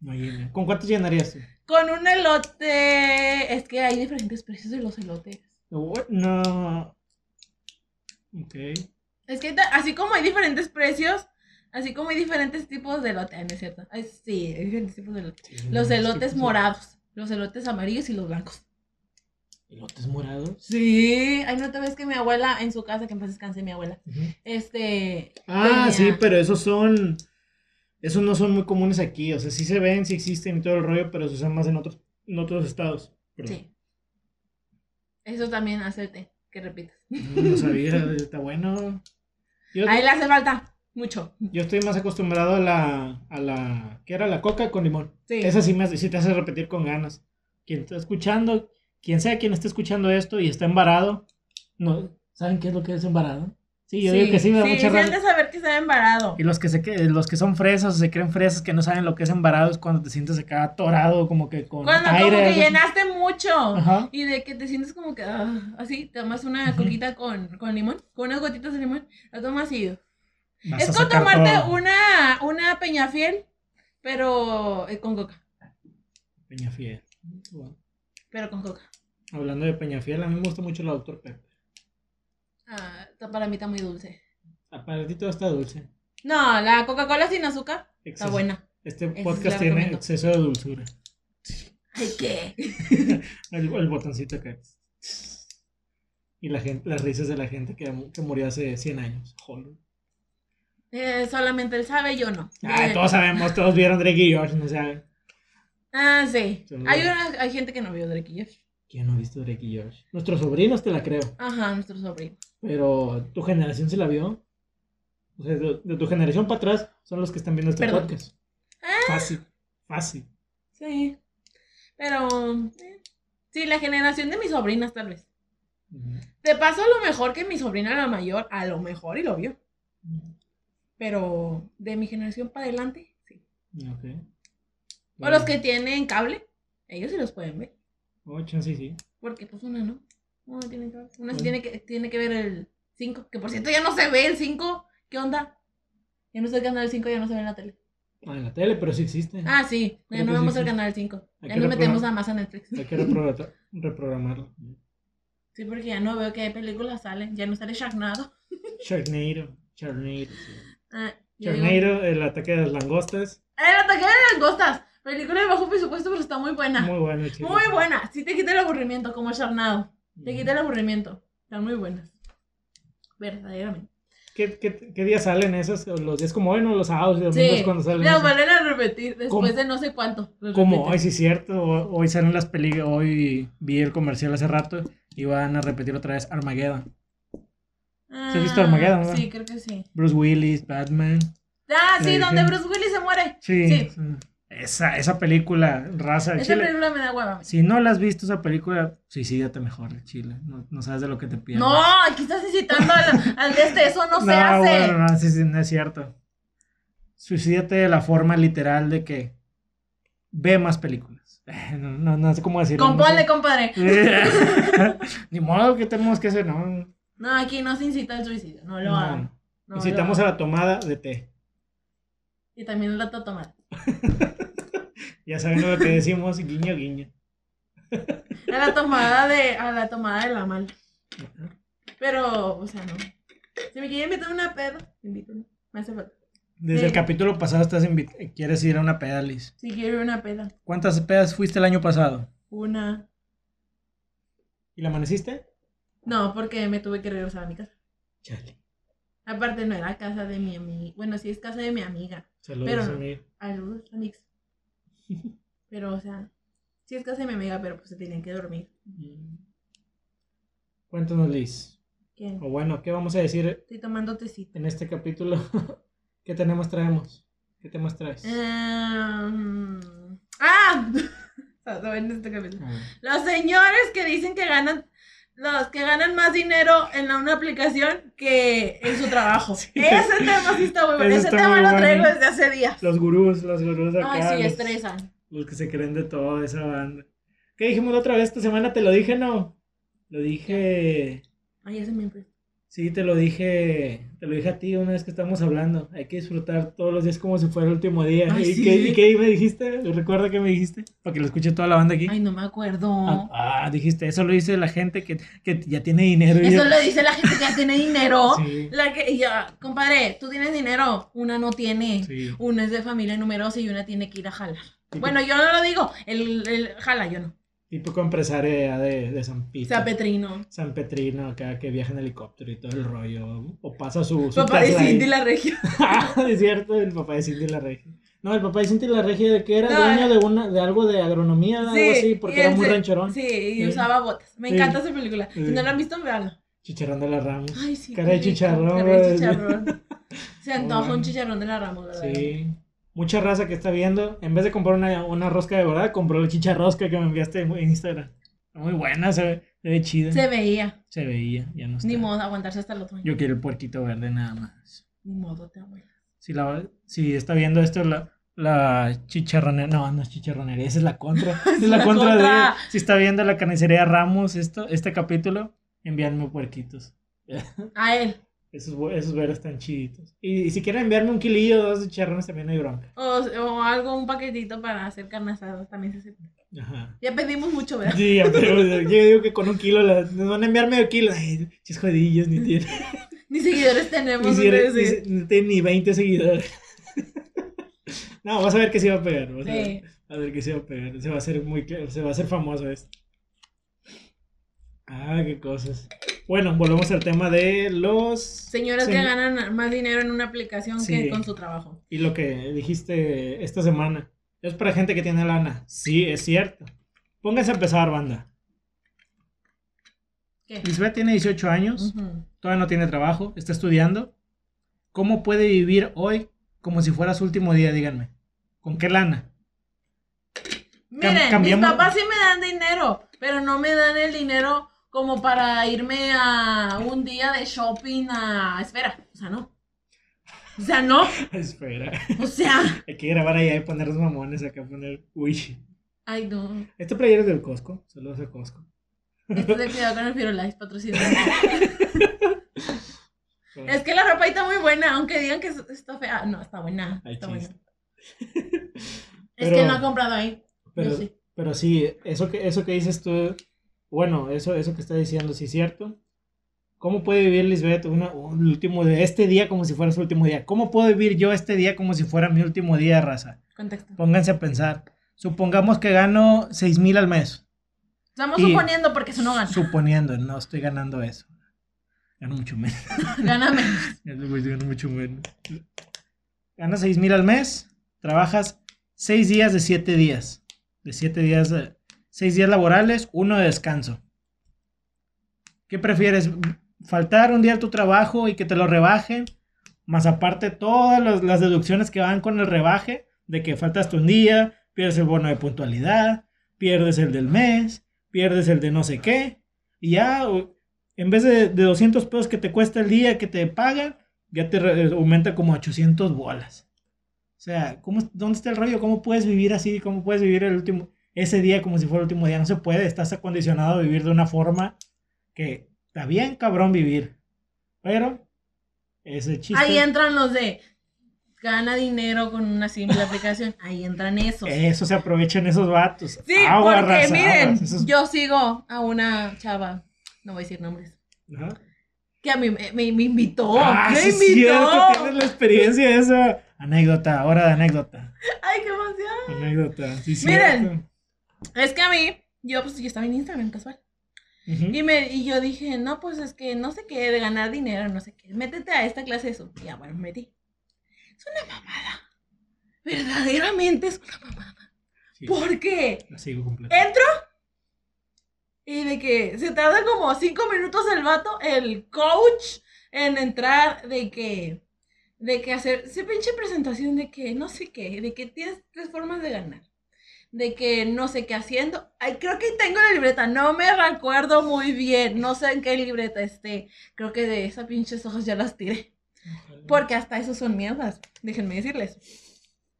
No llena. ¿Con cuántos llenarías tú? Con un elote. Es que hay diferentes precios de los elotes. No. no. Ok. Es que así como hay diferentes precios, así como hay diferentes tipos de elote. No es cierto. Ay, sí, hay diferentes tipos de elote. Sí, Los elotes morados, los elotes amarillos y los blancos. ¿Elotes morados? Sí, ay, no te ves que mi abuela en su casa, que en paz descanse mi abuela, este. Ah, tenía- sí, pero esos son. Esos no son muy comunes aquí. O sea, sí se ven, sí existen y todo el rollo, pero se usan más en otros, en otros estados. Perdón. Sí. Eso también hace el té, que repitas. No, no sabía, está bueno. Yo, Ahí le hace falta mucho. yo estoy más acostumbrado a la, a la. ¿Qué era? La coca con limón. Sí. Esa sí, me, hace- sí te hace repetir con ganas. Quien está escuchando, quien sea quien esté escuchando esto y está embarado, no, ¿saben qué es lo que es embarado? Sí, yo digo que sí, me da sí, mucha sí de saber que está embarado. Y los que, se, los que son fresas o se creen fresas que no saben lo que es embarado es cuando te sientes acá atorado, como que con Cuando aire. como que llenaste mucho. Ajá. Y de que te sientes como que ah, así, te tomas una coquita con, con limón, con unas gotitas de limón, la tomas y Vas es como tomarte todo. una, una peñafiel, pero eh, con coca. Peñafiel. Bueno, Pero con coca. hablando de Peñafiel, a mí me gusta mucho la Dr. Pepper. Ah, está- para mí está muy dulce. Para ti todo está dulce. No, la Coca-Cola sin azúcar está Exceso. buena. Este podcast tiene recomiendo. exceso de dulzura. Ay, ¿qué? El, el botoncito acá. Y la gente, las risas de la gente que, que murió hace 100 años. Joder. Eh, solamente él sabe, yo no. Ay, Eh, todos sabemos, todos vieron Drake y Josh, no sé. Ah, sí. Hay, una, hay gente que no vio Drake y Josh. ¿Quién no ha visto Drake y Josh? Nuestros sobrinos te la creo. Ajá, nuestro sobrino. Pero tu generación se la vio. O sea, de, de tu generación para atrás son los que están viendo este Perdón. podcast. Ah, Fácil, fácil. sí. Pero, eh, sí, la generación de mis sobrinas tal vez. Te paso a lo mejor que mi sobrina la mayor, a lo mejor y lo vio. Pero de mi generación para adelante, sí. Ok. O los que tienen cable, ellos sí los pueden ver. Oh, chance, sí. Porque pues una no. No, no tiene cable. Una sí tiene que, tiene que ver el 5. Que por cierto ya no se ve el 5. ¿Qué onda? Ya no está el canal 5, ya no se ve en la tele. Ah, en la tele, pero sí existe. Ah, sí. Ya no que sí vemos el existe. canal 5. Hay Ya que nos metemos reprobar- a más a Netflix. Hay que repro- reprogramarlo. Sí, porque ya no veo qué películas salen. Ya no sale Sharknado. Sharknado. Sharknado. sí. Ah, digo- Sharknado, el ataque de las langostas. El ataque de langostas. Película de bajo presupuesto, pero está muy buena. Muy bueno, chicos. Muy buena. Sí te quita el aburrimiento, como Sharknado. Te quita el aburrimiento. Están muy buenas. Verdaderamente. ¿Qué, qué, qué días salen esos? Los días como hoy, ¿no? Los sábados y domingos Sí. cuando salen. Las vuelven a repetir después ¿Cómo? de no sé cuánto. Como hoy, sí es cierto. ho- Hoy salen las películas. Hoy vi el comercial hace rato y van a repetir otra vez Armageddon. Ah, ¿Sí has visto Armageddon, no? Sí, creo que sí. Bruce Willis, Batman. Ah, sí, donde Bruce Willis se muere. Sí. Sí. Esa, esa película, raza de Esa Chile. película me da hueva. Si no la has visto esa película, suicídate mejor, Chile. No, no sabes de lo que te pierdes. No, aquí estás incitando al, al de este. Eso no, se hace. bueno, no, sí, sí, no es cierto. Suicídate de la forma literal de que ve más películas. No, no, no sé cómo decirlo. no Compone, sé. compadre. Ni modo que tenemos que hacer, no. No, aquí no se incita al suicidio. No lo No. hagan. No lo Incitamos a la tomada de té. Y también el dato tomar. Ya saben lo que decimos, guiño, guiño. A la tomada de, a la tomada de la mal. Pero, o sea, no. Si me quieren invitar a una peda, invítame. Me hace falta. Desde Sí. el capítulo pasado estás quieres ir a una peda, Liz. Si quiero ir a una peda. ¿Cuántas pedas fuiste el año pasado? Una. ¿Y la amaneciste? No, porque me tuve que regresar a mi casa. Chale. Aparte, no era casa de mi amiga. Bueno, sí es casa de mi amiga. Saludos Pero. Saludos, amigos. Pero, o sea, sí es casa de mi amiga, pero pues se tienen que dormir. Mm. Cuéntanos, Liz. ¿Qué? O bueno, ¿qué vamos a decir Estoy tomando tecito. en este capítulo? ¿Qué tenemos traemos? ¿Qué temas traes? Em, ¡Ah! ¿Saben este capítulo? Ah, Los señores que dicen que ganan, los que ganan más dinero en una aplicación que en su trabajo. Sí. Ese tema sí está muy bueno. Ese tema lo bueno. traigo desde hace días. Los gurús, los gurús acá. Ay, sí, los, estresan. los que se creen de todo esa banda. ¿Qué dijimos la otra vez esta semana? ¿Te lo dije, no? Lo dije... Ay, ese me fue. Sí, te lo dije, te lo dije a ti una vez que estábamos hablando. Hay que disfrutar todos los días como si fuera el último día. Ay, ¿Y, sí. qué, y qué me dijiste? ¿Recuerda qué me dijiste? Para que lo escuche toda la banda aquí. Ay, no me acuerdo. Ah, ah, dijiste, eso lo dice la gente que, que ya tiene dinero. Eso lo dice la gente que ya tiene dinero. Sí, La que, ya, compadre, tú tienes dinero, una no tiene. sí. Una es de familia numerosa y una tiene que ir a jalar. Bueno, yo no lo digo, el, el jala, yo no. Típico empresario de, de San Pito. Sea Petrino. San Petrino, acá que viaja en helicóptero y todo el rollo. O pasa su. su Papá de Tesla ahí. Cindy la regia. Ah, es cierto, el papá de Cindy la regia. No, el papá de Cindy la regia de que era No, dueño eh. de una, de algo de agronomía, algo así, porque y era muy se- rancherón. Sí, y Sí. usaba botas. Me Sí. encanta esa película. Sí. Si no la han visto, véanla. Chicharrón de la Ramos. Ay, sí. Cara de chicharrón, cara de chicharrón. Se antoja Bueno. un chicharrón de la Ramos, ¿verdad? Sí. Mucha raza que está viendo, en vez de comprar una, una rosca de verdad, compró la chicharrosca que me enviaste en Instagram. Muy buena, se ve, Se ve chida. Se veía. Se veía, ya no está. Ni modo, aguantarse hasta el otro año. Yo quiero el puerquito verde nada más. Ni modo, te abuela. Si, la, si está viendo esto la, la chicharronería, no, no es chicharronería, esa es la contra. Es la la contra, contra. de, si está viendo la carnicería Ramos esto, este capítulo, envíenme puerquitos. A él. Esos, esos verdes están chiditos. Y, y si quieren enviarme un kilillo o dos de chicharrones también hay bronca. O, o algo, un paquetito para hacer carne. También se acepta. Ajá. Ya pedimos mucho, ¿verdad? Sí, pero yo digo que con un kilo la- nos van a enviar medio kilo. Ay, chis jodillos, ni tienen. Ni seguidores tenemos. Ni, ustedes, ni se- tienen ni 20 seguidores. no, vas a ver que sí va a pegar. Vas a, ver, a ver que sí va a pegar. Se va a hacer muy se va a hacer famoso esto. Ah, qué cosas. Bueno, volvemos al tema de los Señoras que ganan más dinero en una aplicación Sí. que con su trabajo. Y lo que dijiste esta semana. Es para gente que tiene lana. Sí, es cierto. Pónganse a empezar, banda. ¿Qué? Lisbeth tiene 18 años. Todavía no tiene trabajo, está estudiando. ¿Cómo puede vivir hoy como si fuera su último día? Díganme. ¿Con qué lana? Miren, cambiamos- mis papás sí me dan dinero, pero no me dan el dinero como para irme a un día de shopping a Esfera. O sea, no. O sea, no. Espera. O sea. Hay que grabar allá y poner los mamones acá, poner. Uy. Ay, no. Este player es del Costco. Saludos a Costco. Esto de cuidado con el Firolife patrocinado. Es que la ropa ahí está muy buena, aunque digan que está fea. No, está buena. Ay, Está buena. Es que no ha comprado ahí. Pero, sí. pero sí, eso que, eso que dices tú, bueno, eso, eso que está diciendo, sí es cierto. ¿Cómo puede vivir Lisbeth una- un último de este día como si fuera su último día? ¿Cómo puedo vivir yo este día como si fuera mi último día, raza? Contexto. Pónganse a pensar. Supongamos que gano 6 mil al mes. Estamos Y- suponiendo porque eso no gana. Suponiendo, no estoy ganando eso. Gano mucho menos. Gáname. Gano mucho menos. Ganas 6 mil al mes. Trabajas 6 días de 7 días. De 7 días, 6 días laborales, uno de descanso. ¿Qué prefieres? ¿Faltar un día a tu trabajo y que te lo rebajen? Más aparte todas las, deducciones que van con el rebaje, de que faltaste un día, pierdes el bono de puntualidad, pierdes el del mes, pierdes el de no sé qué, y ya en vez de, de 200 pesos que te cuesta el día que te pagan, ya te re- aumenta como 800 bolas. O sea, ¿cómo, ¿dónde está el rollo? ¿Cómo puedes vivir así? ¿Cómo puedes vivir el último, ese día como si fuera el último día? No se puede, estás acondicionado a vivir de una forma que está bien cabrón vivir. Pero, ese chiste... Ahí entran los de gana dinero con una simple aplicación. Ahí entran esos. Eso se aprovechan esos vatos. Sí, Agua, porque raza, miren, esos- yo sigo a una chava, no voy a decir nombres, que a mí me, me- me invitó. ah, me sí invitó. tienes la experiencia esa. Anécdota, hora de anécdota. Ay, qué emoción. Anécdota, sí Miren. cierto. Es que a mí, yo pues yo estaba en Instagram casual. Y, me, y yo dije, no, pues es que no sé qué, de ganar dinero, no sé qué. Métete a esta clase de eso. Y ya, bueno, me metí. Es una mamada. Verdaderamente es una mamada. Sí, ¿Por qué? la sigo completa. Entro y de que se tarda como cinco minutos el vato, el coach, en entrar, de que, de que hacer esa pinche presentación de que no sé qué, de que tienes tres formas de ganar, de que no sé qué haciendo. Ay, creo que tengo la libreta, no me recuerdo muy bien, no sé en qué libreta esté. Creo que de esas pinches hojas ya las tiré. Porque hasta eso son mierdas, déjenme decirles.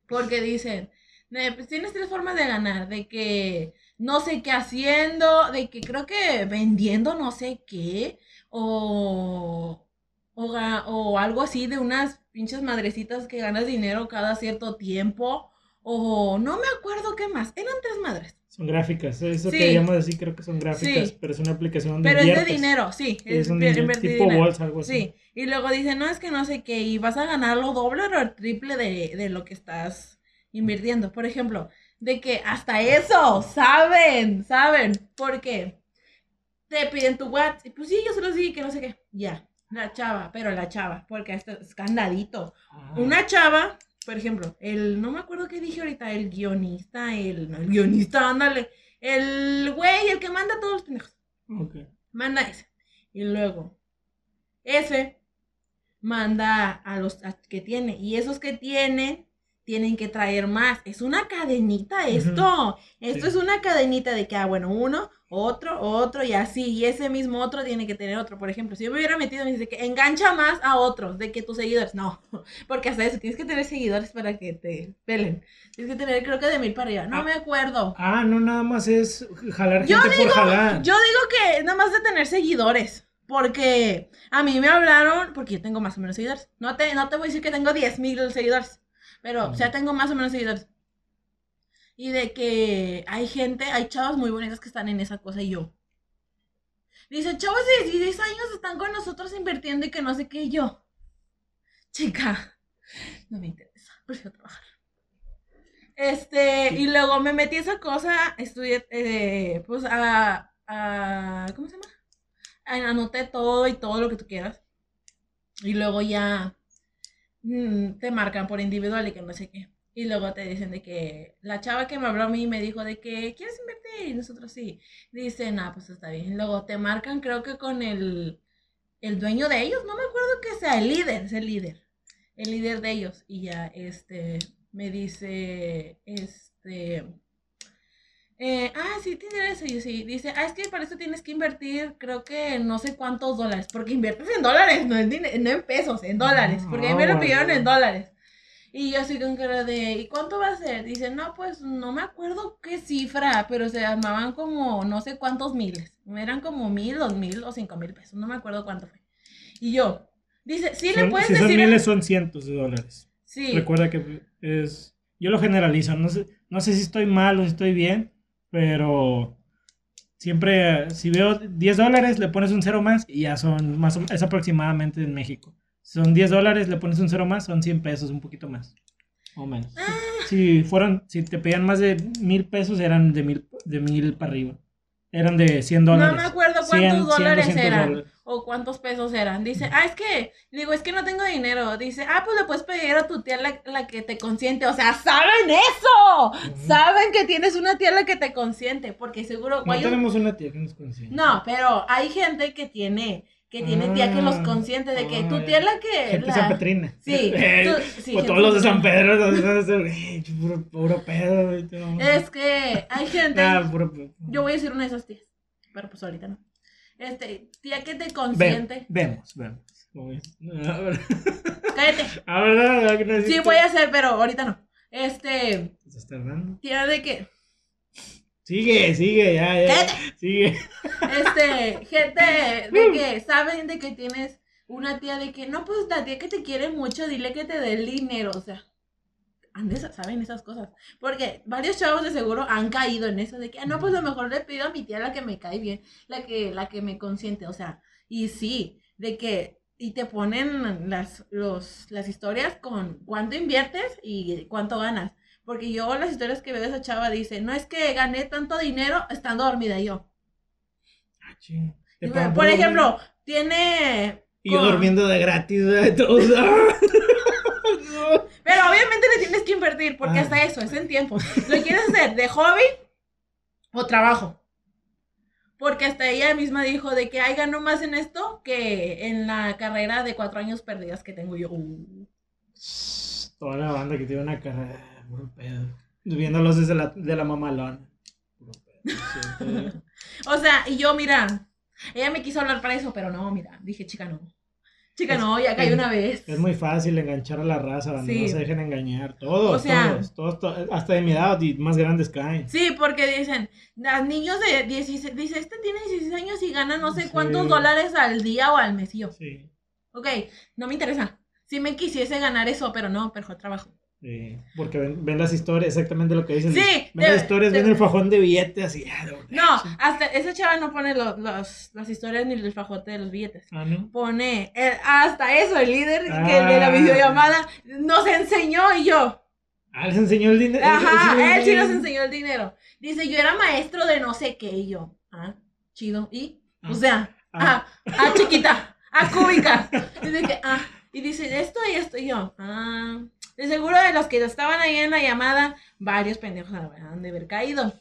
Porque dicen, "Eh, pues tienes tres formas de ganar, de que no sé qué haciendo, de que creo que vendiendo no sé qué, o, o, o algo así de unas pinches madrecitas que ganas dinero cada cierto tiempo, o no me acuerdo qué más, eran tres madres. Son gráficas, eso Sí. que llamas así creo que son gráficas, Sí. pero es una aplicación donde Pero es de dinero, sí, Sí, es un tipo dinero. bolsa, algo así. Sí, y luego dicen, no, es que no sé qué, y vas a ganar lo doble o el triple de, de lo que estás invirtiendo. Por ejemplo, de que hasta eso, saben, saben, porque te piden tu WhatsApp, y pues sí, yo se los dije que no sé qué, ya, la chava, pero la chava, porque esto es candadito. Ah, Una chava, por ejemplo, el, no me acuerdo qué dije ahorita, el guionista, el, no, el guionista, ándale, el güey, el que manda a todos los pendejos ok. manda ese. Y luego, ese manda a los a- que tiene. Y esos que tienen, tienen que traer más. Es una cadenita esto. Esto es una cadenita de que, ah, bueno, uno, otro, otro y así. Y ese mismo otro tiene que tener otro. Por ejemplo, si yo me hubiera metido, me dice que engancha más a otros de que tus seguidores. No, porque hasta eso tienes que tener seguidores para que te pelen. Tienes que tener, creo que de mil para arriba. No Ah. me acuerdo. Ah, no, nada más es jalar Yo gente por jalar. Yo digo que nada más de tener seguidores. Porque a mí me hablaron, porque yo tengo más o menos seguidores. No te, no te voy a decir que tengo 10 mil seguidores, pero o sea, tengo más o menos seguidores. Y de que hay gente, hay chavas muy bonitas que están en esa cosa y yo. Dice, chavos de 16 años están con nosotros invirtiendo y que no sé qué y yo. Chica, no me interesa, prefiero trabajar. Este, y luego me metí a esa cosa, estudié, eh, pues, a, a, ¿cómo se llama? Anoté todo y todo lo que tú quieras. Y luego ya mm, te marcan por individual y que no sé qué. Y luego te dicen de que la chava que me habló a mí me dijo de que quieres invertir y nosotros sí. Dicen, ah, pues está bien. Luego te marcan, creo que con el, el dueño de ellos, no me acuerdo que sea, el líder, es el líder. El líder de ellos. Y ya, este, me dice, este, eh, ah, sí, tiene eso. Y sí, dice, ah, es que para esto tienes que invertir, creo que no sé cuántos dólares, porque inviertes en dólares, no en, no en pesos, en dólares, porque a mí me lo pidieron en dólares. Y yo así con cara de, ¿y cuánto va a ser? Dice, no, pues no me acuerdo qué cifra, pero se llamaban como no sé cuántos miles. Eran como mil, dos mil o cinco mil pesos, no me acuerdo cuánto fue. Y yo, dice, sí le Son- puedes si decir. a- miles, son cientos de dólares. Sí, Recuerda que es. Yo lo generalizo. No sé, no sé si estoy mal o si estoy bien, pero siempre, si veo 10 dólares, le pones un cero más y ya son más o- es aproximadamente en México. Si son 10 dólares, le pones un cero más, son 100 pesos, un poquito más. O menos. Ah. Si fueron, si te pedían más de mil pesos, eran de mil, de mil para arriba. Eran de 100 dólares. No me acuerdo cuántos 100, 100, dólares 200 eran. dólares. O cuántos pesos eran. Dice, ah, es que, digo, es que no tengo dinero. Dice, ah, pues le puedes pedir a tu tía la, la que te consiente. O sea, ¿saben eso? Saben que tienes una tía la que te consiente. Porque seguro. No tenemos una tía que nos consigue. No, pero hay gente que tiene, que tiene tía que los Ah, consiente. De que ah, tu tía es la que. Gente la- San Petrina. Sí, tú- sí, o todos los de San. Pedro. puro, puro pedo. Es que hay gente. Ah, puro. Yo voy a decir una de esas tías. Pero pues ahorita no. Este, tía que te consiente. vemos, vemos. Cállate. a ver, a ver, ¿qué Sí, voy a hacer, pero ahorita no. Este, tía de que, Sigue, sigue, ya, ya. Cállate. Sigue. este, gente de que saben de que tienes una tía de que, no, pues la tía que te quiere mucho, dile que te dé el dinero, o sea, saben esas cosas. Porque varios chavos de seguro han caído en eso de que, ah, no, pues a lo mejor le pido a mi tía la que me cae bien, la que, la que me consiente, o sea, y sí, de que, y te ponen las, los, las historias con cuánto inviertes y cuánto ganas. Porque yo las historias que veo de esa chava dice, no es que gané tanto dinero estando dormida yo. Ah, ching. Por ejemplo, tiene... Y yo con- durmiendo de gratis, todos. Pero obviamente le tienes que invertir, porque Ah. hasta eso, es en tiempo. ¿Lo quieres hacer de hobby o trabajo? Porque hasta ella misma dijo de que, ay, gano más en esto que en la carrera de cuatro años perdidas que tengo yo. Toda la banda que tiene una carrera, puro pedo. Viéndolos desde la, de la mamalona. O sea, y yo, mira, ella me quiso hablar para eso, pero no, mira, dije, chica, no. Chica, Es- no, ya caí es- una vez. Es muy fácil enganchar a la raza, Sí. no se dejen engañar. Todos, O sea- todos, todos, to- hasta de mi edad y más grandes caen. Sí, porque dicen, los niños de 16, dice, este tiene 16 años y gana no sé Sí. cuántos dólares al día o al mes. Sí, ok, no me interesa. Si me quisiese ganar eso, pero no, pero trabajo. Sí, porque ven, ven las historias, exactamente lo que dicen. Sí, ven de- las historias, de- ven el fajón de billetes así. ah, de- No, hasta esa chava no pone lo- los, las historias ni el fajote de los billetes. Ah, ¿no? Pone el- hasta eso, el líder que de la Ah. videollamada nos enseñó y yo. Ah, les enseñó el dinero. Ajá, él sí nos enseñó el dinero. Dice, yo era maestro de no sé qué y yo. Ah, chido. ¿Y? O Ah. sea, Ah. ah, ah, chiquita, ah, cúbica. Dice que, ah, y dice, esto y esto y yo. Ah, de seguro de los que estaban ahí en la llamada, varios pendejos han de haber caído.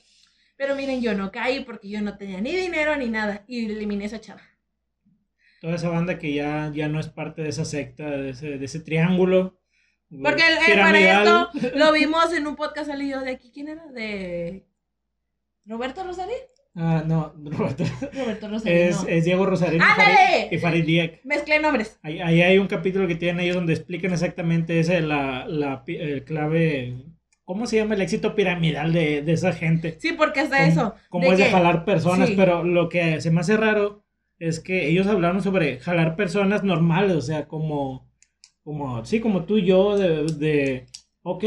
Pero miren, yo no caí porque yo no tenía ni dinero ni nada. Y eliminé esa chava. Toda esa banda que ya, ya no es parte de esa secta, de ese, de ese triángulo, Porque el- para esto lo vimos en un podcast salido de aquí. ¿Quién era? De Roberto Rosarín. Ah, no, Roberto. Roberto Rosarín. Es, no. es Diego Rosarín y ¡Ándale! Farid- y Farid Diak. Mezclé nombres. Ahí, ahí hay un capítulo que tienen ellos donde explican exactamente ese, la, la el clave, ¿cómo se llama el éxito piramidal de, de esa gente? Sí, porque hasta Cómo- eso. Cómo es de jalar personas, sí. pero lo que se me hace raro es que ellos hablaron sobre jalar personas normales, o sea, como, como, sí, como tú y yo, de, de ok,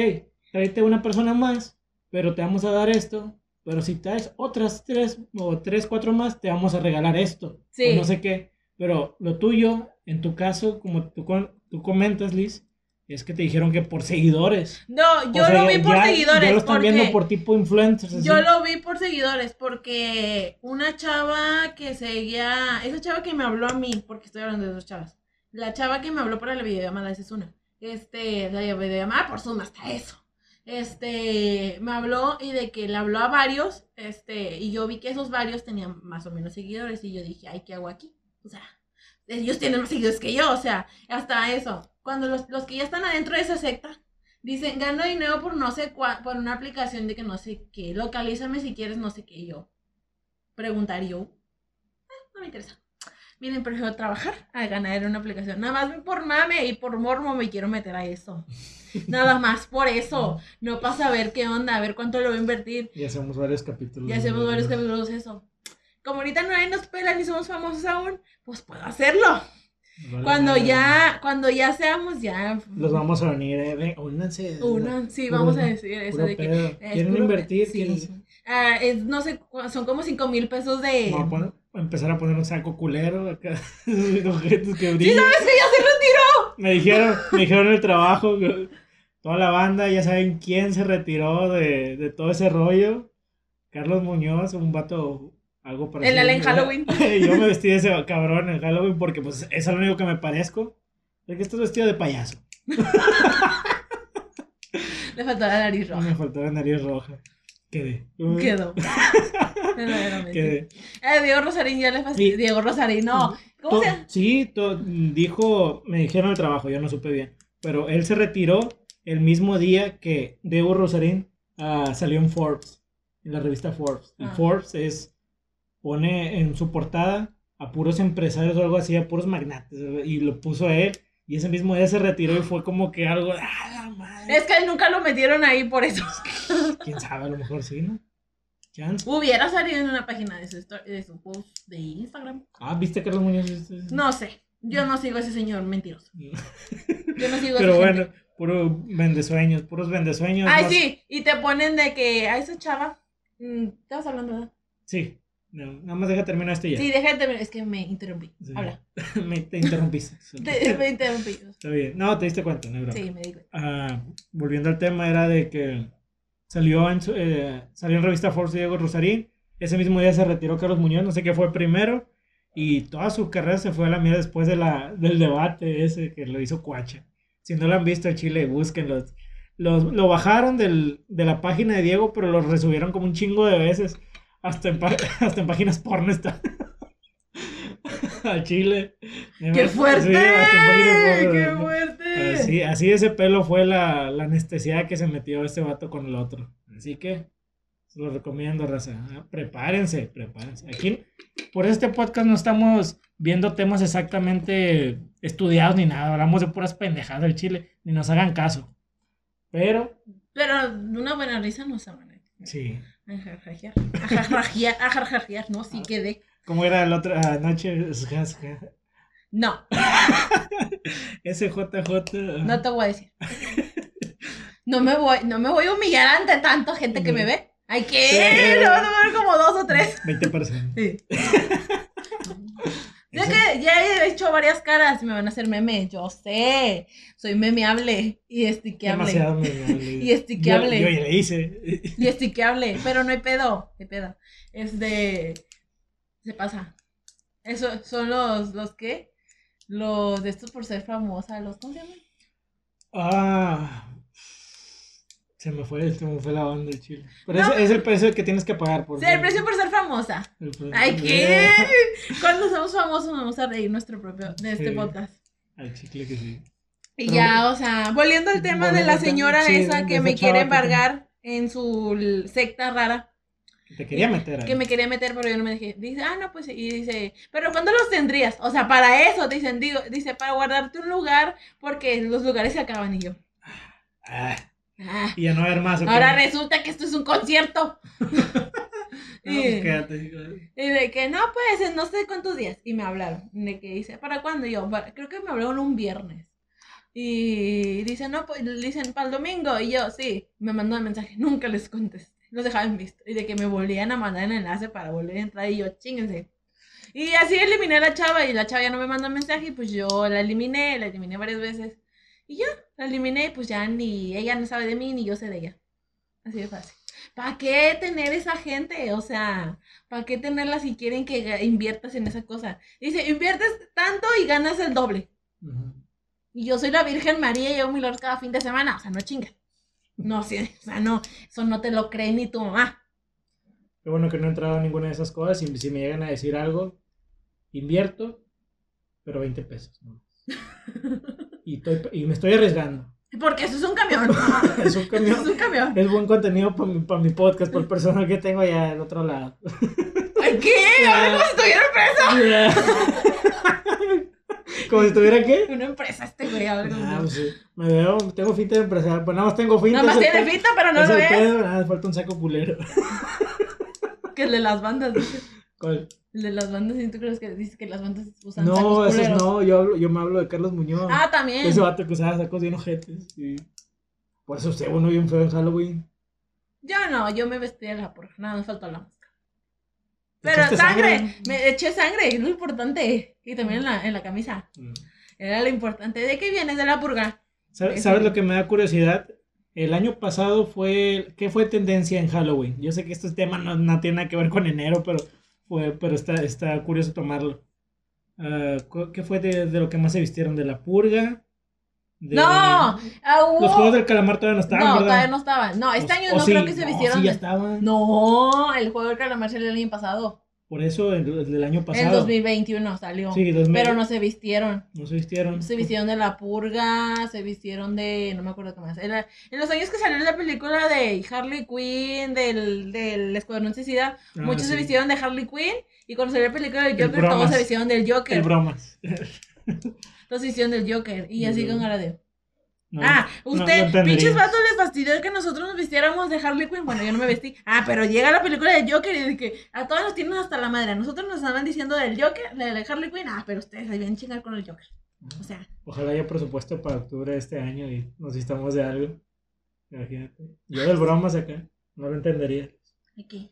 tráete una persona más, pero te vamos a dar esto, pero si traes otras tres o tres, cuatro más, te vamos a regalar esto, Sí. o no sé qué, pero lo tuyo, en tu caso, como tú, tú comentas, Liz, es que te dijeron que por seguidores. No, yo O sea, lo vi por ya- seguidores. Ya lo están porque... viendo por tipo influencers. así. Yo lo vi por seguidores porque una chava que seguía, esa chava que me habló a mí, porque estoy hablando de dos chavas, la chava que me habló para la videollamada, esa es una, este, la videollamada por Zoom, hasta eso, este, me habló y de que le habló a varios, este, y yo vi que esos varios tenían más o menos seguidores y yo dije, ay, ¿qué hago aquí? O sea, ellos tienen más seguidores que yo, o sea, hasta eso, cuando los, los que ya están adentro de esa secta, Dicen, gano dinero por no sé cuál, por una aplicación de que no sé qué. Localízame si quieres no sé qué. Yo. Preguntar yo. "Ah, no me interesa. Miren, prefiero trabajar a ganar en una aplicación. Nada más por mame y por mormo me quiero meter a eso. Nada más por eso. No para saber qué onda, a ver cuánto le voy a invertir. Y hacemos varios capítulos. Y hacemos varios capítulos de eso. Como ahorita nadie nos pela ni somos famosos aún, pues puedo hacerlo. Vale, Cuando vale. ya, cuando ya seamos, ya. Los vamos a venir, eh. únanse. Una, sí, vamos a decir eso de que ¿Quieren invertir? sí. ¿Quieren- Ah, es, no sé, son como 5 mil pesos de... A a empezar a poner un saco culero acá. Objetos que ¡Sí brillan. sabes que ya se retiró! Me dijeron, me dijeron en el trabajo, toda la banda, ya saben quién se retiró de, de todo ese rollo. Carlos Muñoz, un vato, algo parecido. El en Halloween. Yo me vestí de ese cabrón en Halloween porque pues es lo único que me parezco. Es que estás vestido de payaso. Le faltó la nariz roja. Me faltó la nariz roja. Quedé. Quedó. Quedé. Eh, Diego Rosarín ya le fastidió. Diego Rosarín, no. ¿Cómo se? Sí, dijo, me dijeron el trabajo, yo no supe bien. Pero él se retiró el mismo día que Diego Rosarín ah, salió en Forbes, en la revista Forbes. Y Ah. Forbes es, pone en su portada a puros empresarios o algo así, a puros magnates. Y lo puso a él. Y ese mismo día se retiró y fue como que algo, ¡ah, la madre! Es que nunca lo metieron ahí por eso. Quién sabe, a lo mejor sí, ¿no? Chance. Hubiera salido en una página de su, histo- de su post de Instagram. Ah, ¿viste Carlos Muñoz? No sé. Yo no sigo a ese señor mentiroso. Yo no sigo a Pero bueno, gente. puro vendesueños, puros vendesueños. Ay, más- sí. Y te ponen de que a esa chava. mm, Estabas hablando, ¿verdad? Sí, no, nada más deja terminar esto ya. Sí, déjate. Es que me interrumpí. Sí. Habla. me, te interrumpiste. Te- me interrumpí. Está bien. No, te diste cuenta, no hay broma. Sí, me digo. Ah, volviendo al tema, era de que salió en, su- eh, salió en revista Force Diego Rosarín. Ese mismo día se retiró Carlos Muñoz, no sé qué fue primero. Y toda su carrera se fue a la mierda después de la, del debate ese que lo hizo Cuacha. Si no lo han visto en Chile, búsquenlos. Los, lo bajaron del, de la página de Diego, pero lo resubieron como un chingo de veces. Hasta en, pa- hasta en páginas porno está. a Chile. ¡Qué fuerte! Sí, hasta. ¡Qué fuerte! Así, así ese pelo fue la, la anestesia que se metió este vato con el otro. Así que se lo recomiendo, raza. Ah, Prepárense, prepárense. Aquí, por este podcast no estamos viendo temas exactamente estudiados ni nada. Hablamos de puras pendejadas del Chile. Ni nos hagan caso. Pero, Pero una buena risa no se van a sí. A jarjajear. A jarjajear, a jarjajear, no, sí quedé. ¿Cómo era la otra noche? No, SJJ. no te voy a decir. No me voy, no me voy a humillar ante tanta gente que me ve. Ay, ¿qué? Sí. A ver como dos o tres. 20%. Sí. Ya que ya he hecho varias caras y me van a hacer meme, yo sé. Soy memeable y estiqueable. Demasiado me- Y estiqueable. Yo, yo ya le hice. Y estiqueable, pero no hay pedo, hay pedo. Es de. Se pasa. Eso son los, los que. Los de estos por ser famosa, los. ¿Cómo se llaman? Ah. Se me fue, se me fue la onda del chile. Pero No. es el precio que tienes que pagar. Por Sí, el precio por ser famosa. Ay, ¿qué? Cuando seamos famosos, vamos a reír nuestro propio de este Sí. podcast. Al chicle que sí. Y Pero- ya, o sea, volviendo al tema de la señora sí, esa de que esa me quiere que embargar en su secta rara, Te quería meter ahí. que me quería meter, pero yo no me dejé. Dice, ah, no, pues sí. Y dice, pero ¿cuándo los tendrías? O sea, para eso, dicen, digo, dice, para guardarte un lugar, porque los lugares se acaban. Y yo, Ah, ah, y ya no va a haber más. ¿o qué? ahora resulta que esto es un concierto. No, y, pues quédate. y de que, no, pues, no sé cuántos días. Y me hablaron. De que dice, ¿para cuándo? Y yo, "Para- creo que me hablaron un viernes. Y dice, no, pues, dicen, para el domingo. Y yo, sí, me mandó un mensaje. Nunca les contesté. Los dejaban visto. Y de que me volvían a mandar el enlace para volver a entrar. Y yo, chingense. Y así eliminé a la chava. Y la chava ya no me mandó mensaje. Y pues yo la eliminé. La eliminé varias veces. Y ya, la eliminé. Pues ya ni ella no sabe de mí, ni yo sé de ella. Así de fácil. ¿Para qué tener esa gente? O sea, ¿para qué tenerla si quieren que inviertas en esa cosa? Dice, inviertes tanto y ganas el doble. Y yo soy la Virgen María y llevo mi Lord cada fin de semana. O sea, no chingas. No, sí, o sea, no, eso no te lo cree ni tu mamá. Qué bueno que no he entrado a ninguna de esas cosas. Y si me llegan a decir algo, invierto, pero 20 pesos. ¿no? Y, estoy, y me estoy arriesgando. Porque eso es un camión. Es un Eso camión. es un camión. Es buen contenido para mi, pa' mi podcast, por el personal que tengo allá del otro lado. ¿Ay, qué? Ahora como si estuviera preso. Como si estuviera qué? Una empresa este güey. como- Ah, pues sí. Me veo, tengo finta de empresario. Pues nada más tengo finta. Nada más es tiene pe- fita, pero no es lo ves. pedo, nada, falta un saco culero. Que el de las bandas, dice. ¿Cuál? El de las bandas, ¿y tú crees que dices que las bandas usan No, sacos esos culeros? no, yo, hablo, yo me hablo de Carlos Muñoz. Ah, también. Ese vato que usaba sacos bien ojetes. sí. Por eso usted uno bien feo en Halloween. Yo no, yo me vestí de la porra. Nada, me faltó la máscara. ¿Te Pero sangre, me eché sangre, es lo importante. Y también en la, en la camisa. Mm. Era lo importante. ¿De qué vienes? De la purga. ¿Sabes, Eso. sabes lo que me da curiosidad? El año pasado fue. ¿Qué fue tendencia en Halloween? Yo sé que este tema no, no tiene nada que ver con enero, pero fue pero está, está curioso tomarlo. Ah, ¿Qué fue de, de lo que más se vistieron? ¿De la purga? De- ¡No! Hubo- Los juegos del calamar todavía no estaban, No, ¿verdad? todavía no estaban. No, este O- año no sí, creo que se no, vistieron. sí, ya estaban. No, el juego del calamar salió el año pasado. Por eso el, el del año En pasado. 2021 salió. Sí, 2000. Pero no se vistieron. No se vistieron. Se vistieron de la purga, se vistieron de. No me acuerdo qué más. Era- en los años que salió la película de Harley Quinn, del, del Escuadrón Suicida, Ah, muchos se vistieron de Harley Quinn. Y cuando salió la película del El Joker, todos se vistieron del El Joker. bromas. Todos se vistieron del Joker. Y El así con cara de. No, ah, no usted, pinches vatos, les fastidió que nosotros nos vistiéramos de Harley Quinn. Bueno, yo no me vestí. Ah, pero llega la película de Joker y de que a todos nos tienen hasta la madre. A nosotros nos estaban diciendo del Joker, de de Harley Quinn. Ah, pero ustedes se vienen chingar con el Joker. O sea, Ojalá haya presupuesto para octubre de este año y nos vistamos de algo. Imagínate. Yo del bromas acá. No lo entendería. aquí.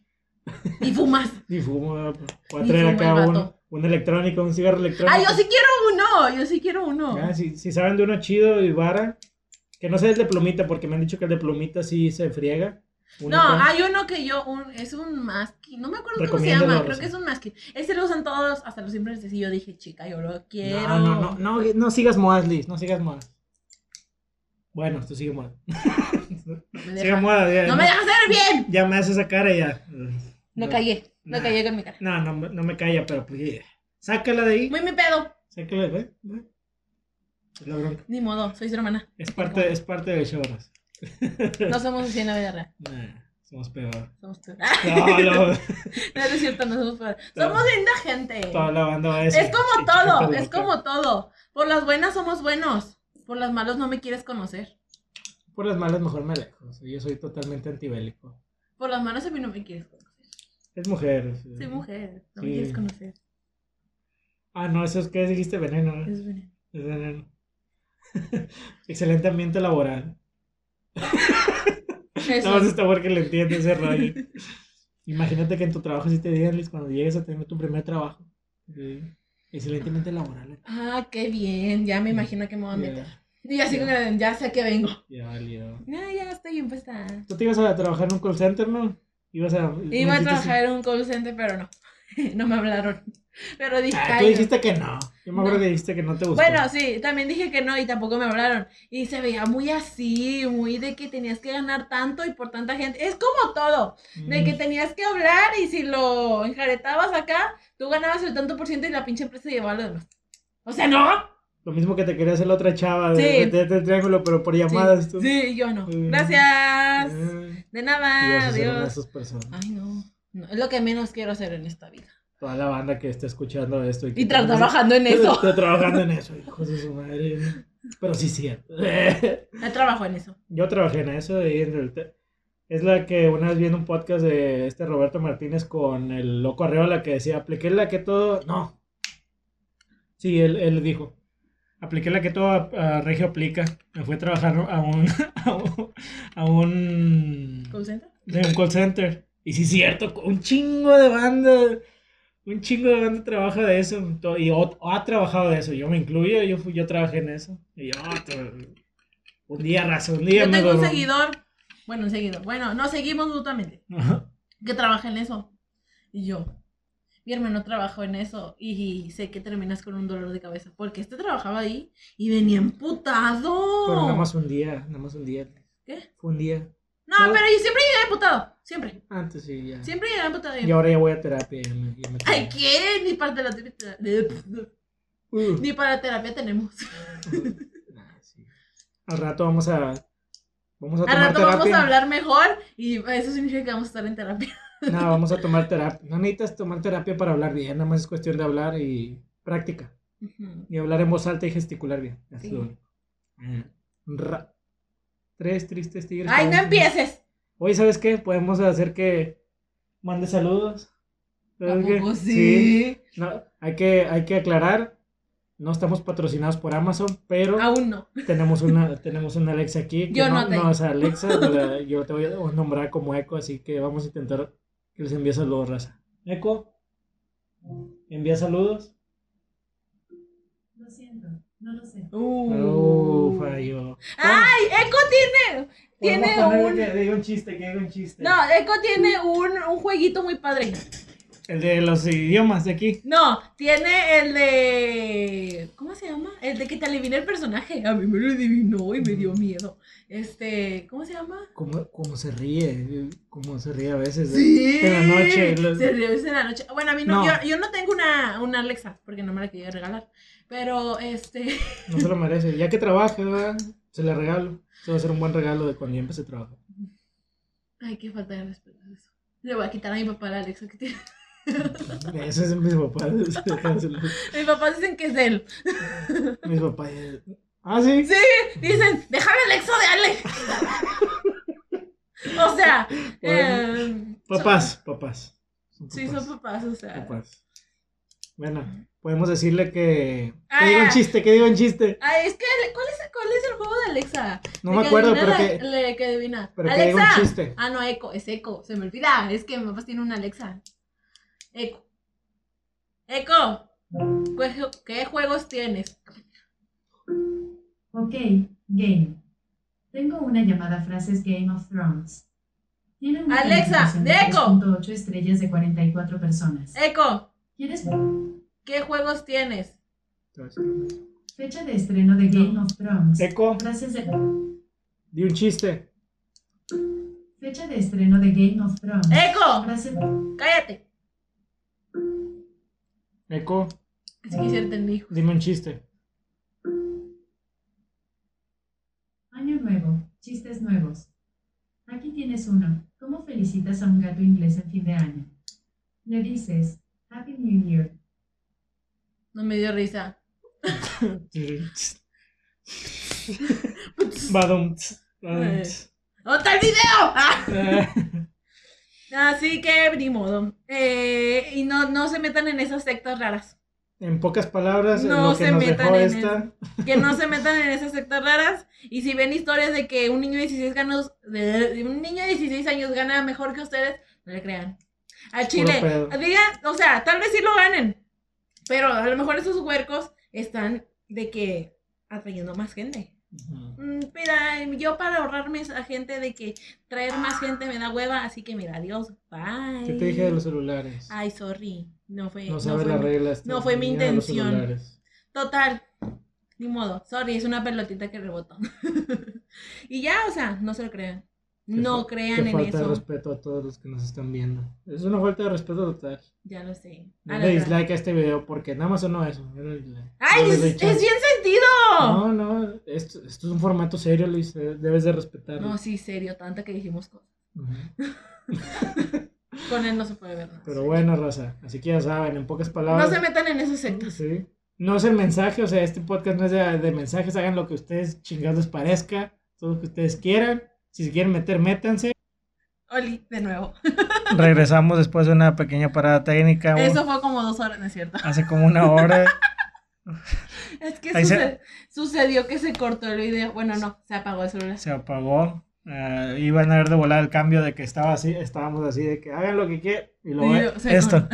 Y fumas. Ni fumo. Voy a Ni traer un, electrónico, un cigarro electrónico. Ah, yo sí quiero uno. Yo sí quiero uno. Ya, si, si saben de uno chido y vara, que no sea el de plumita, porque me han dicho que el de plumita sí se friega. Uno No, hay uno que yo, un, es un masking, no me acuerdo cómo se llama, creo que es un masking. Ese lo usan todos, hasta los simples y yo dije, chica, yo lo quiero. No, no, no, no, no sigas modas, Liz, no sigas modas. Bueno, tú sigue. No me, Sigue modas, ya. no me dejas ver bien. Ya me hace esa cara y ya. No callé, no Nah. callé con mi cara. No, no, me- no me calla, pero pues ya. Sácala de ahí. Muy mi pedo. Sácala. Es la bronca. Ni modo, soy su hermana. Es parte, es parte del show, Rosa. No somos así en la vida real. Nah, somos peor. Somos peor. No, no. No es cierto, no somos peor. Somos linda gente. Toda la banda va a decir. Es como "Pinche todo, es loca". como todo. Por las buenas somos buenos. Por las malas no me quieres conocer. Por las malas mejor me alejo. Yo soy totalmente antibélico. Por las malas a mí no me quieres conocer. Es mujer. sí. Soy mujer, no me Sí. quieres conocer. Ah, no, eso es que dijiste veneno. ¿no? Es veneno. Es veneno. Excelente ambiente laboral. Eso. No más está porque le entiende ese rollo. Imagínate que en tu trabajo sí te digan, cuando llegues a tener tu primer trabajo. Sí. Excelentemente laboral. Ah, qué bien. Ya me imagino que me voy a meter. Y así con el- ya sé que vengo. ya valió. Ya, ya estoy bien puesta. Tú te ibas a trabajar en un call center, ¿no? Ibas a. Iba a trabajar en un call center, pero no. No me hablaron. Pero dije, Ah, "Ay, tú no". dijiste que no. Yo me acuerdo No. que dijiste que no te gustó. Bueno, sí, también dije que no y tampoco me hablaron. Y se veía muy así, muy de que tenías que ganar tanto y por tanta gente. Es como todo, de que Mm. tenías que hablar y si lo enjaretabas acá, tú ganabas el tanto por ciento y la pinche empresa llevaba lo demás. O sea, no. Lo mismo que te quería hacer la otra chava de Sí. meterte el triángulo, pero por llamadas tú. Sí, yo no. Gracias. Eh, De nada, de adiós. esas personas. Ay, no. No, Es lo que menos quiero hacer en esta vida. Toda la banda que está escuchando esto. Y, Y tra- trabajando en eso. Está trabajando en eso, hijos de su madre. Pero sí, sí. No trabajo en eso. Yo trabajé en eso y en realidad- es la que una vez vi en un podcast de este Roberto Martínez con el loco Arreola que decía, apliqué la que todo... No. Sí, él, él dijo, apliqué la que todo a, a Regio aplica. Me fui a trabajar a un... a un... a un, ¿Call center? de un call center. Y sí, cierto, un chingo de banda... Un chingo de banda trabaja de eso. Y o- ha trabajado de eso. Yo me incluyo, yo, fui- yo trabajé en eso. Y yo... ah, Un día, raza, un día Yo tengo un seguidor. Bueno, un seguidor. Bueno, nos seguimos mutuamente. Ajá. Que trabaja en eso. Y yo. Mi hermano trabajó en eso. Y sé que terminas con un dolor de cabeza. Porque este trabajaba ahí y venía emputado. Pero nada más un día, nada más un día. ¿Qué? Fue un día. No, pero yo siempre llegué emputado. Siempre. Antes sí, ya. Siempre llegué emputado. Y ahora ya voy a terapia. Ya me, ya me Ay, ¿qué? Ni para terapia. Uh, Ni para terapia tenemos. nah, sí. Al rato vamos a. Vamos a Al tomar rato terapia. vamos a hablar mejor y eso significa que vamos a estar en terapia. No, vamos a tomar terapia. No necesitas tomar terapia para hablar bien, nada más es cuestión de hablar y práctica. Y hablar en voz alta y gesticular bien. Es Sí. lo único. Ra- Tres tristes tigres. Ay, no un- empieces. Oye, ¿sabes qué? Podemos hacer que mande saludos. ¿A ¿Sabes qué? sí? No, hay que, hay que aclarar. No estamos patrocinados por Amazon, pero Aún no. tenemos una, tenemos una Alexa aquí. que Yo no no, tengo. o sea, Alexa, la- yo te voy a nombrar como Eco, así que vamos a intentar que les envíe saludos, raza. Eco, envía saludos. Lo siento, no lo sé. Uh, falló. Ay, Eco tiene. Tiene un. Que diga un chiste, que diga un chiste. No, Eco tiene un, un jueguito muy padre. El de los idiomas de aquí. No, tiene el de. ¿Cómo se llama? El de que te adivina el personaje. A mí me lo adivinó y me dio miedo. Este. ¿Cómo se llama? Cómo, cómo se ríe, cómo se ríe a veces. Sí. En la noche. los- Se ríe a veces en la noche. Bueno, a mí no. No. Yo, yo no tengo una, una Alexa porque no me la quería regalar. Pero este. No se lo merece. Ya que trabaje, ¿verdad? se le regalo. Se va a hacer un buen regalo de cuando ya empiece a trabajar. Ay, qué falta de respeto es eso. Le voy a quitar a mi papá la Alexa que tiene. Eso es mis papás. Mis papás dicen que es de él. mis papás. Ah, sí. Sí, dicen, déjame el Alexa de Ale. o sea, eh, Papás, papás. Son Sí, son papás, o sea. papás. Bueno, podemos decirle que. Ah, Que diga un chiste, que diga un chiste. Ay, es que, ¿cuál es, cuál es el juego de Alexa? No De me acuerdo, pero que. le- que adivina. Pero que diga un Alexa. chiste. Ah, no, Eco, es Eco. Se me olvida. Es que mi papá tiene una Alexa. Eco. Eco. ¿Qué, ju- qué juegos tienes? Ok, game. Tengo una llamada frases Game of Thrones. Tiene una Alexa, calificación de Deco. 3.8 estrellas de 44 personas. Eco. ¿Quieres ¿Qué juegos tienes? fecha de estreno de Game of Thrones? Eco, Frases de di un chiste. fecha de estreno de Game of Thrones. Eco. Frase Cállate. Eco, Si quisiera entender. hijo. dime un chiste. Año nuevo, chistes nuevos. Aquí tienes uno. ¿Cómo felicitas a un gato inglés en fin de año? Le dices Happy New Year. No me dio risa. Badum. Eh. ¡Otra el video! Así que ni modo. Eh, y no, no se metan en esas sectas raras. En pocas palabras, No lo que se nos metan dejó en esta. Que no se metan en esas sectas raras. Y si ven historias de que un niño de 16 años, de, un niño de 16 años gana mejor que ustedes, no le crean. Al chile, digan, o sea, tal vez sí lo ganen. Pero a lo mejor esos huercos están de que atrayendo más gente. Mm, Mira, yo para ahorrarme a gente de que traer más gente me da hueva, así que mira, adiós, bye. ¿Qué te dije de los celulares? Ay, sorry, no fue, no no fue las reglas. no fue mi intención. Total, ni modo, sorry, es una pelotita que rebotó. y ya, o sea, no se lo crean. No crean en falta de eso. respeto a todos los que nos están viendo. Es una falta de respeto total. Ya lo sé. Dale la- dislike a este video porque nada más sonó eso. Dale dislike. ¡Ay! No Es, bien sentido. No, no, esto, esto es un formato serio, Luis. eh, Debes de respetarlo. No, sí, serio, tanta que dijimos cosas. Con él no se puede ver nada. Pero bueno, raza. Así que ya saben, en pocas palabras. No se metan en esos sectos. Sí. No es el mensaje, o sea, este podcast no es de, de mensajes, hagan lo que ustedes chingados les parezca, todo lo que ustedes quieran. Si se quieren meter, métanse. Oli, de nuevo. Regresamos después de una pequeña parada técnica. Eso fue como dos horas, ¿no es cierto? Hace como una hora. Es que se- sucedió que se cortó el video. Bueno, no, se apagó el celular. Se apagó. Ah, iban a ver de volar el cambio de que estaba así, estábamos así, de que hagan lo que quieran. Y bueno, se- esto.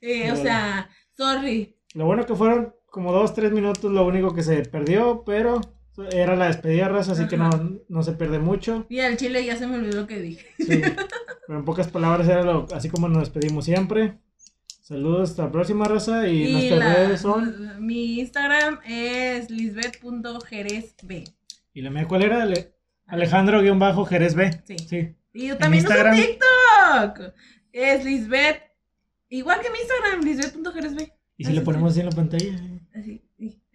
Eh, o sea, sorry. Lo bueno que fueron como dos, tres minutos lo único que se perdió, pero era la despedida raza, así que no, no se pierde mucho. Y al chile ya se me olvidó lo que dije. Sí. Pero en pocas palabras era lo, así como nos despedimos siempre. Saludos, hasta la próxima raza y, Y nuestras la- redes son. Mi Instagram es lisbeth.jerezb. ¿Y la mía cuál era? Ale- Alejandro-Jerez B. Sí. Sí. Y yo también uso Instagram. TikTok. Es Lisbeth. Igual que mi Instagram, lisbeth.jerezb. Y si le ponemos así en la pantalla. Así, sí,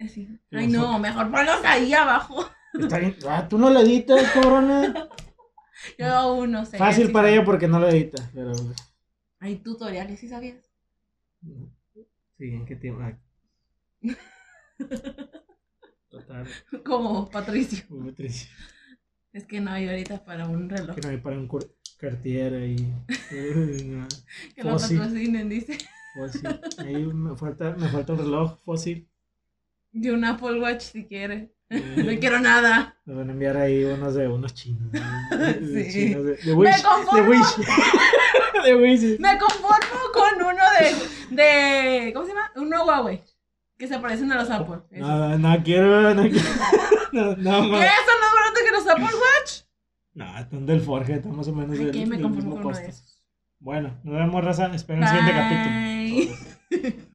así. Ay, no, mejor ponlos ahí abajo. Está bien. Ah, tú no lo editas, cabrona. Yo aún no sé. Fácil sí para sabe. ella porque no lo edita. Pero. Hay tutoriales, ¿sí sabías? Sí, ¿en qué tiempo? Ah. Total. Como Patricio. Muy triste. Es que no hay ahorita para un reloj. Que no hay para un Cartier ahí. Que lo patrocinen, dice. Fósil. Ahí me falta, me falta un reloj fósil. De un Apple Watch si quiere. Eh, No quiero nada. Me van a enviar ahí unos de unos chinos. ¿no? De Sí. chinos de, de Me Wish. De conformo. Wish. de Wish. Me conformo con uno de, de. ¿Cómo se llama? Uno Huawei. Que se parecen a los Apple. Esos. No, no quiero, no quiero. No, no, ¿Qué? ¿Son más baratos que los Apple Watch? No, están del Forge, están más o menos Ay, del, me del mismo de costo. Bueno, nos vemos, raza. Esperen el siguiente capítulo.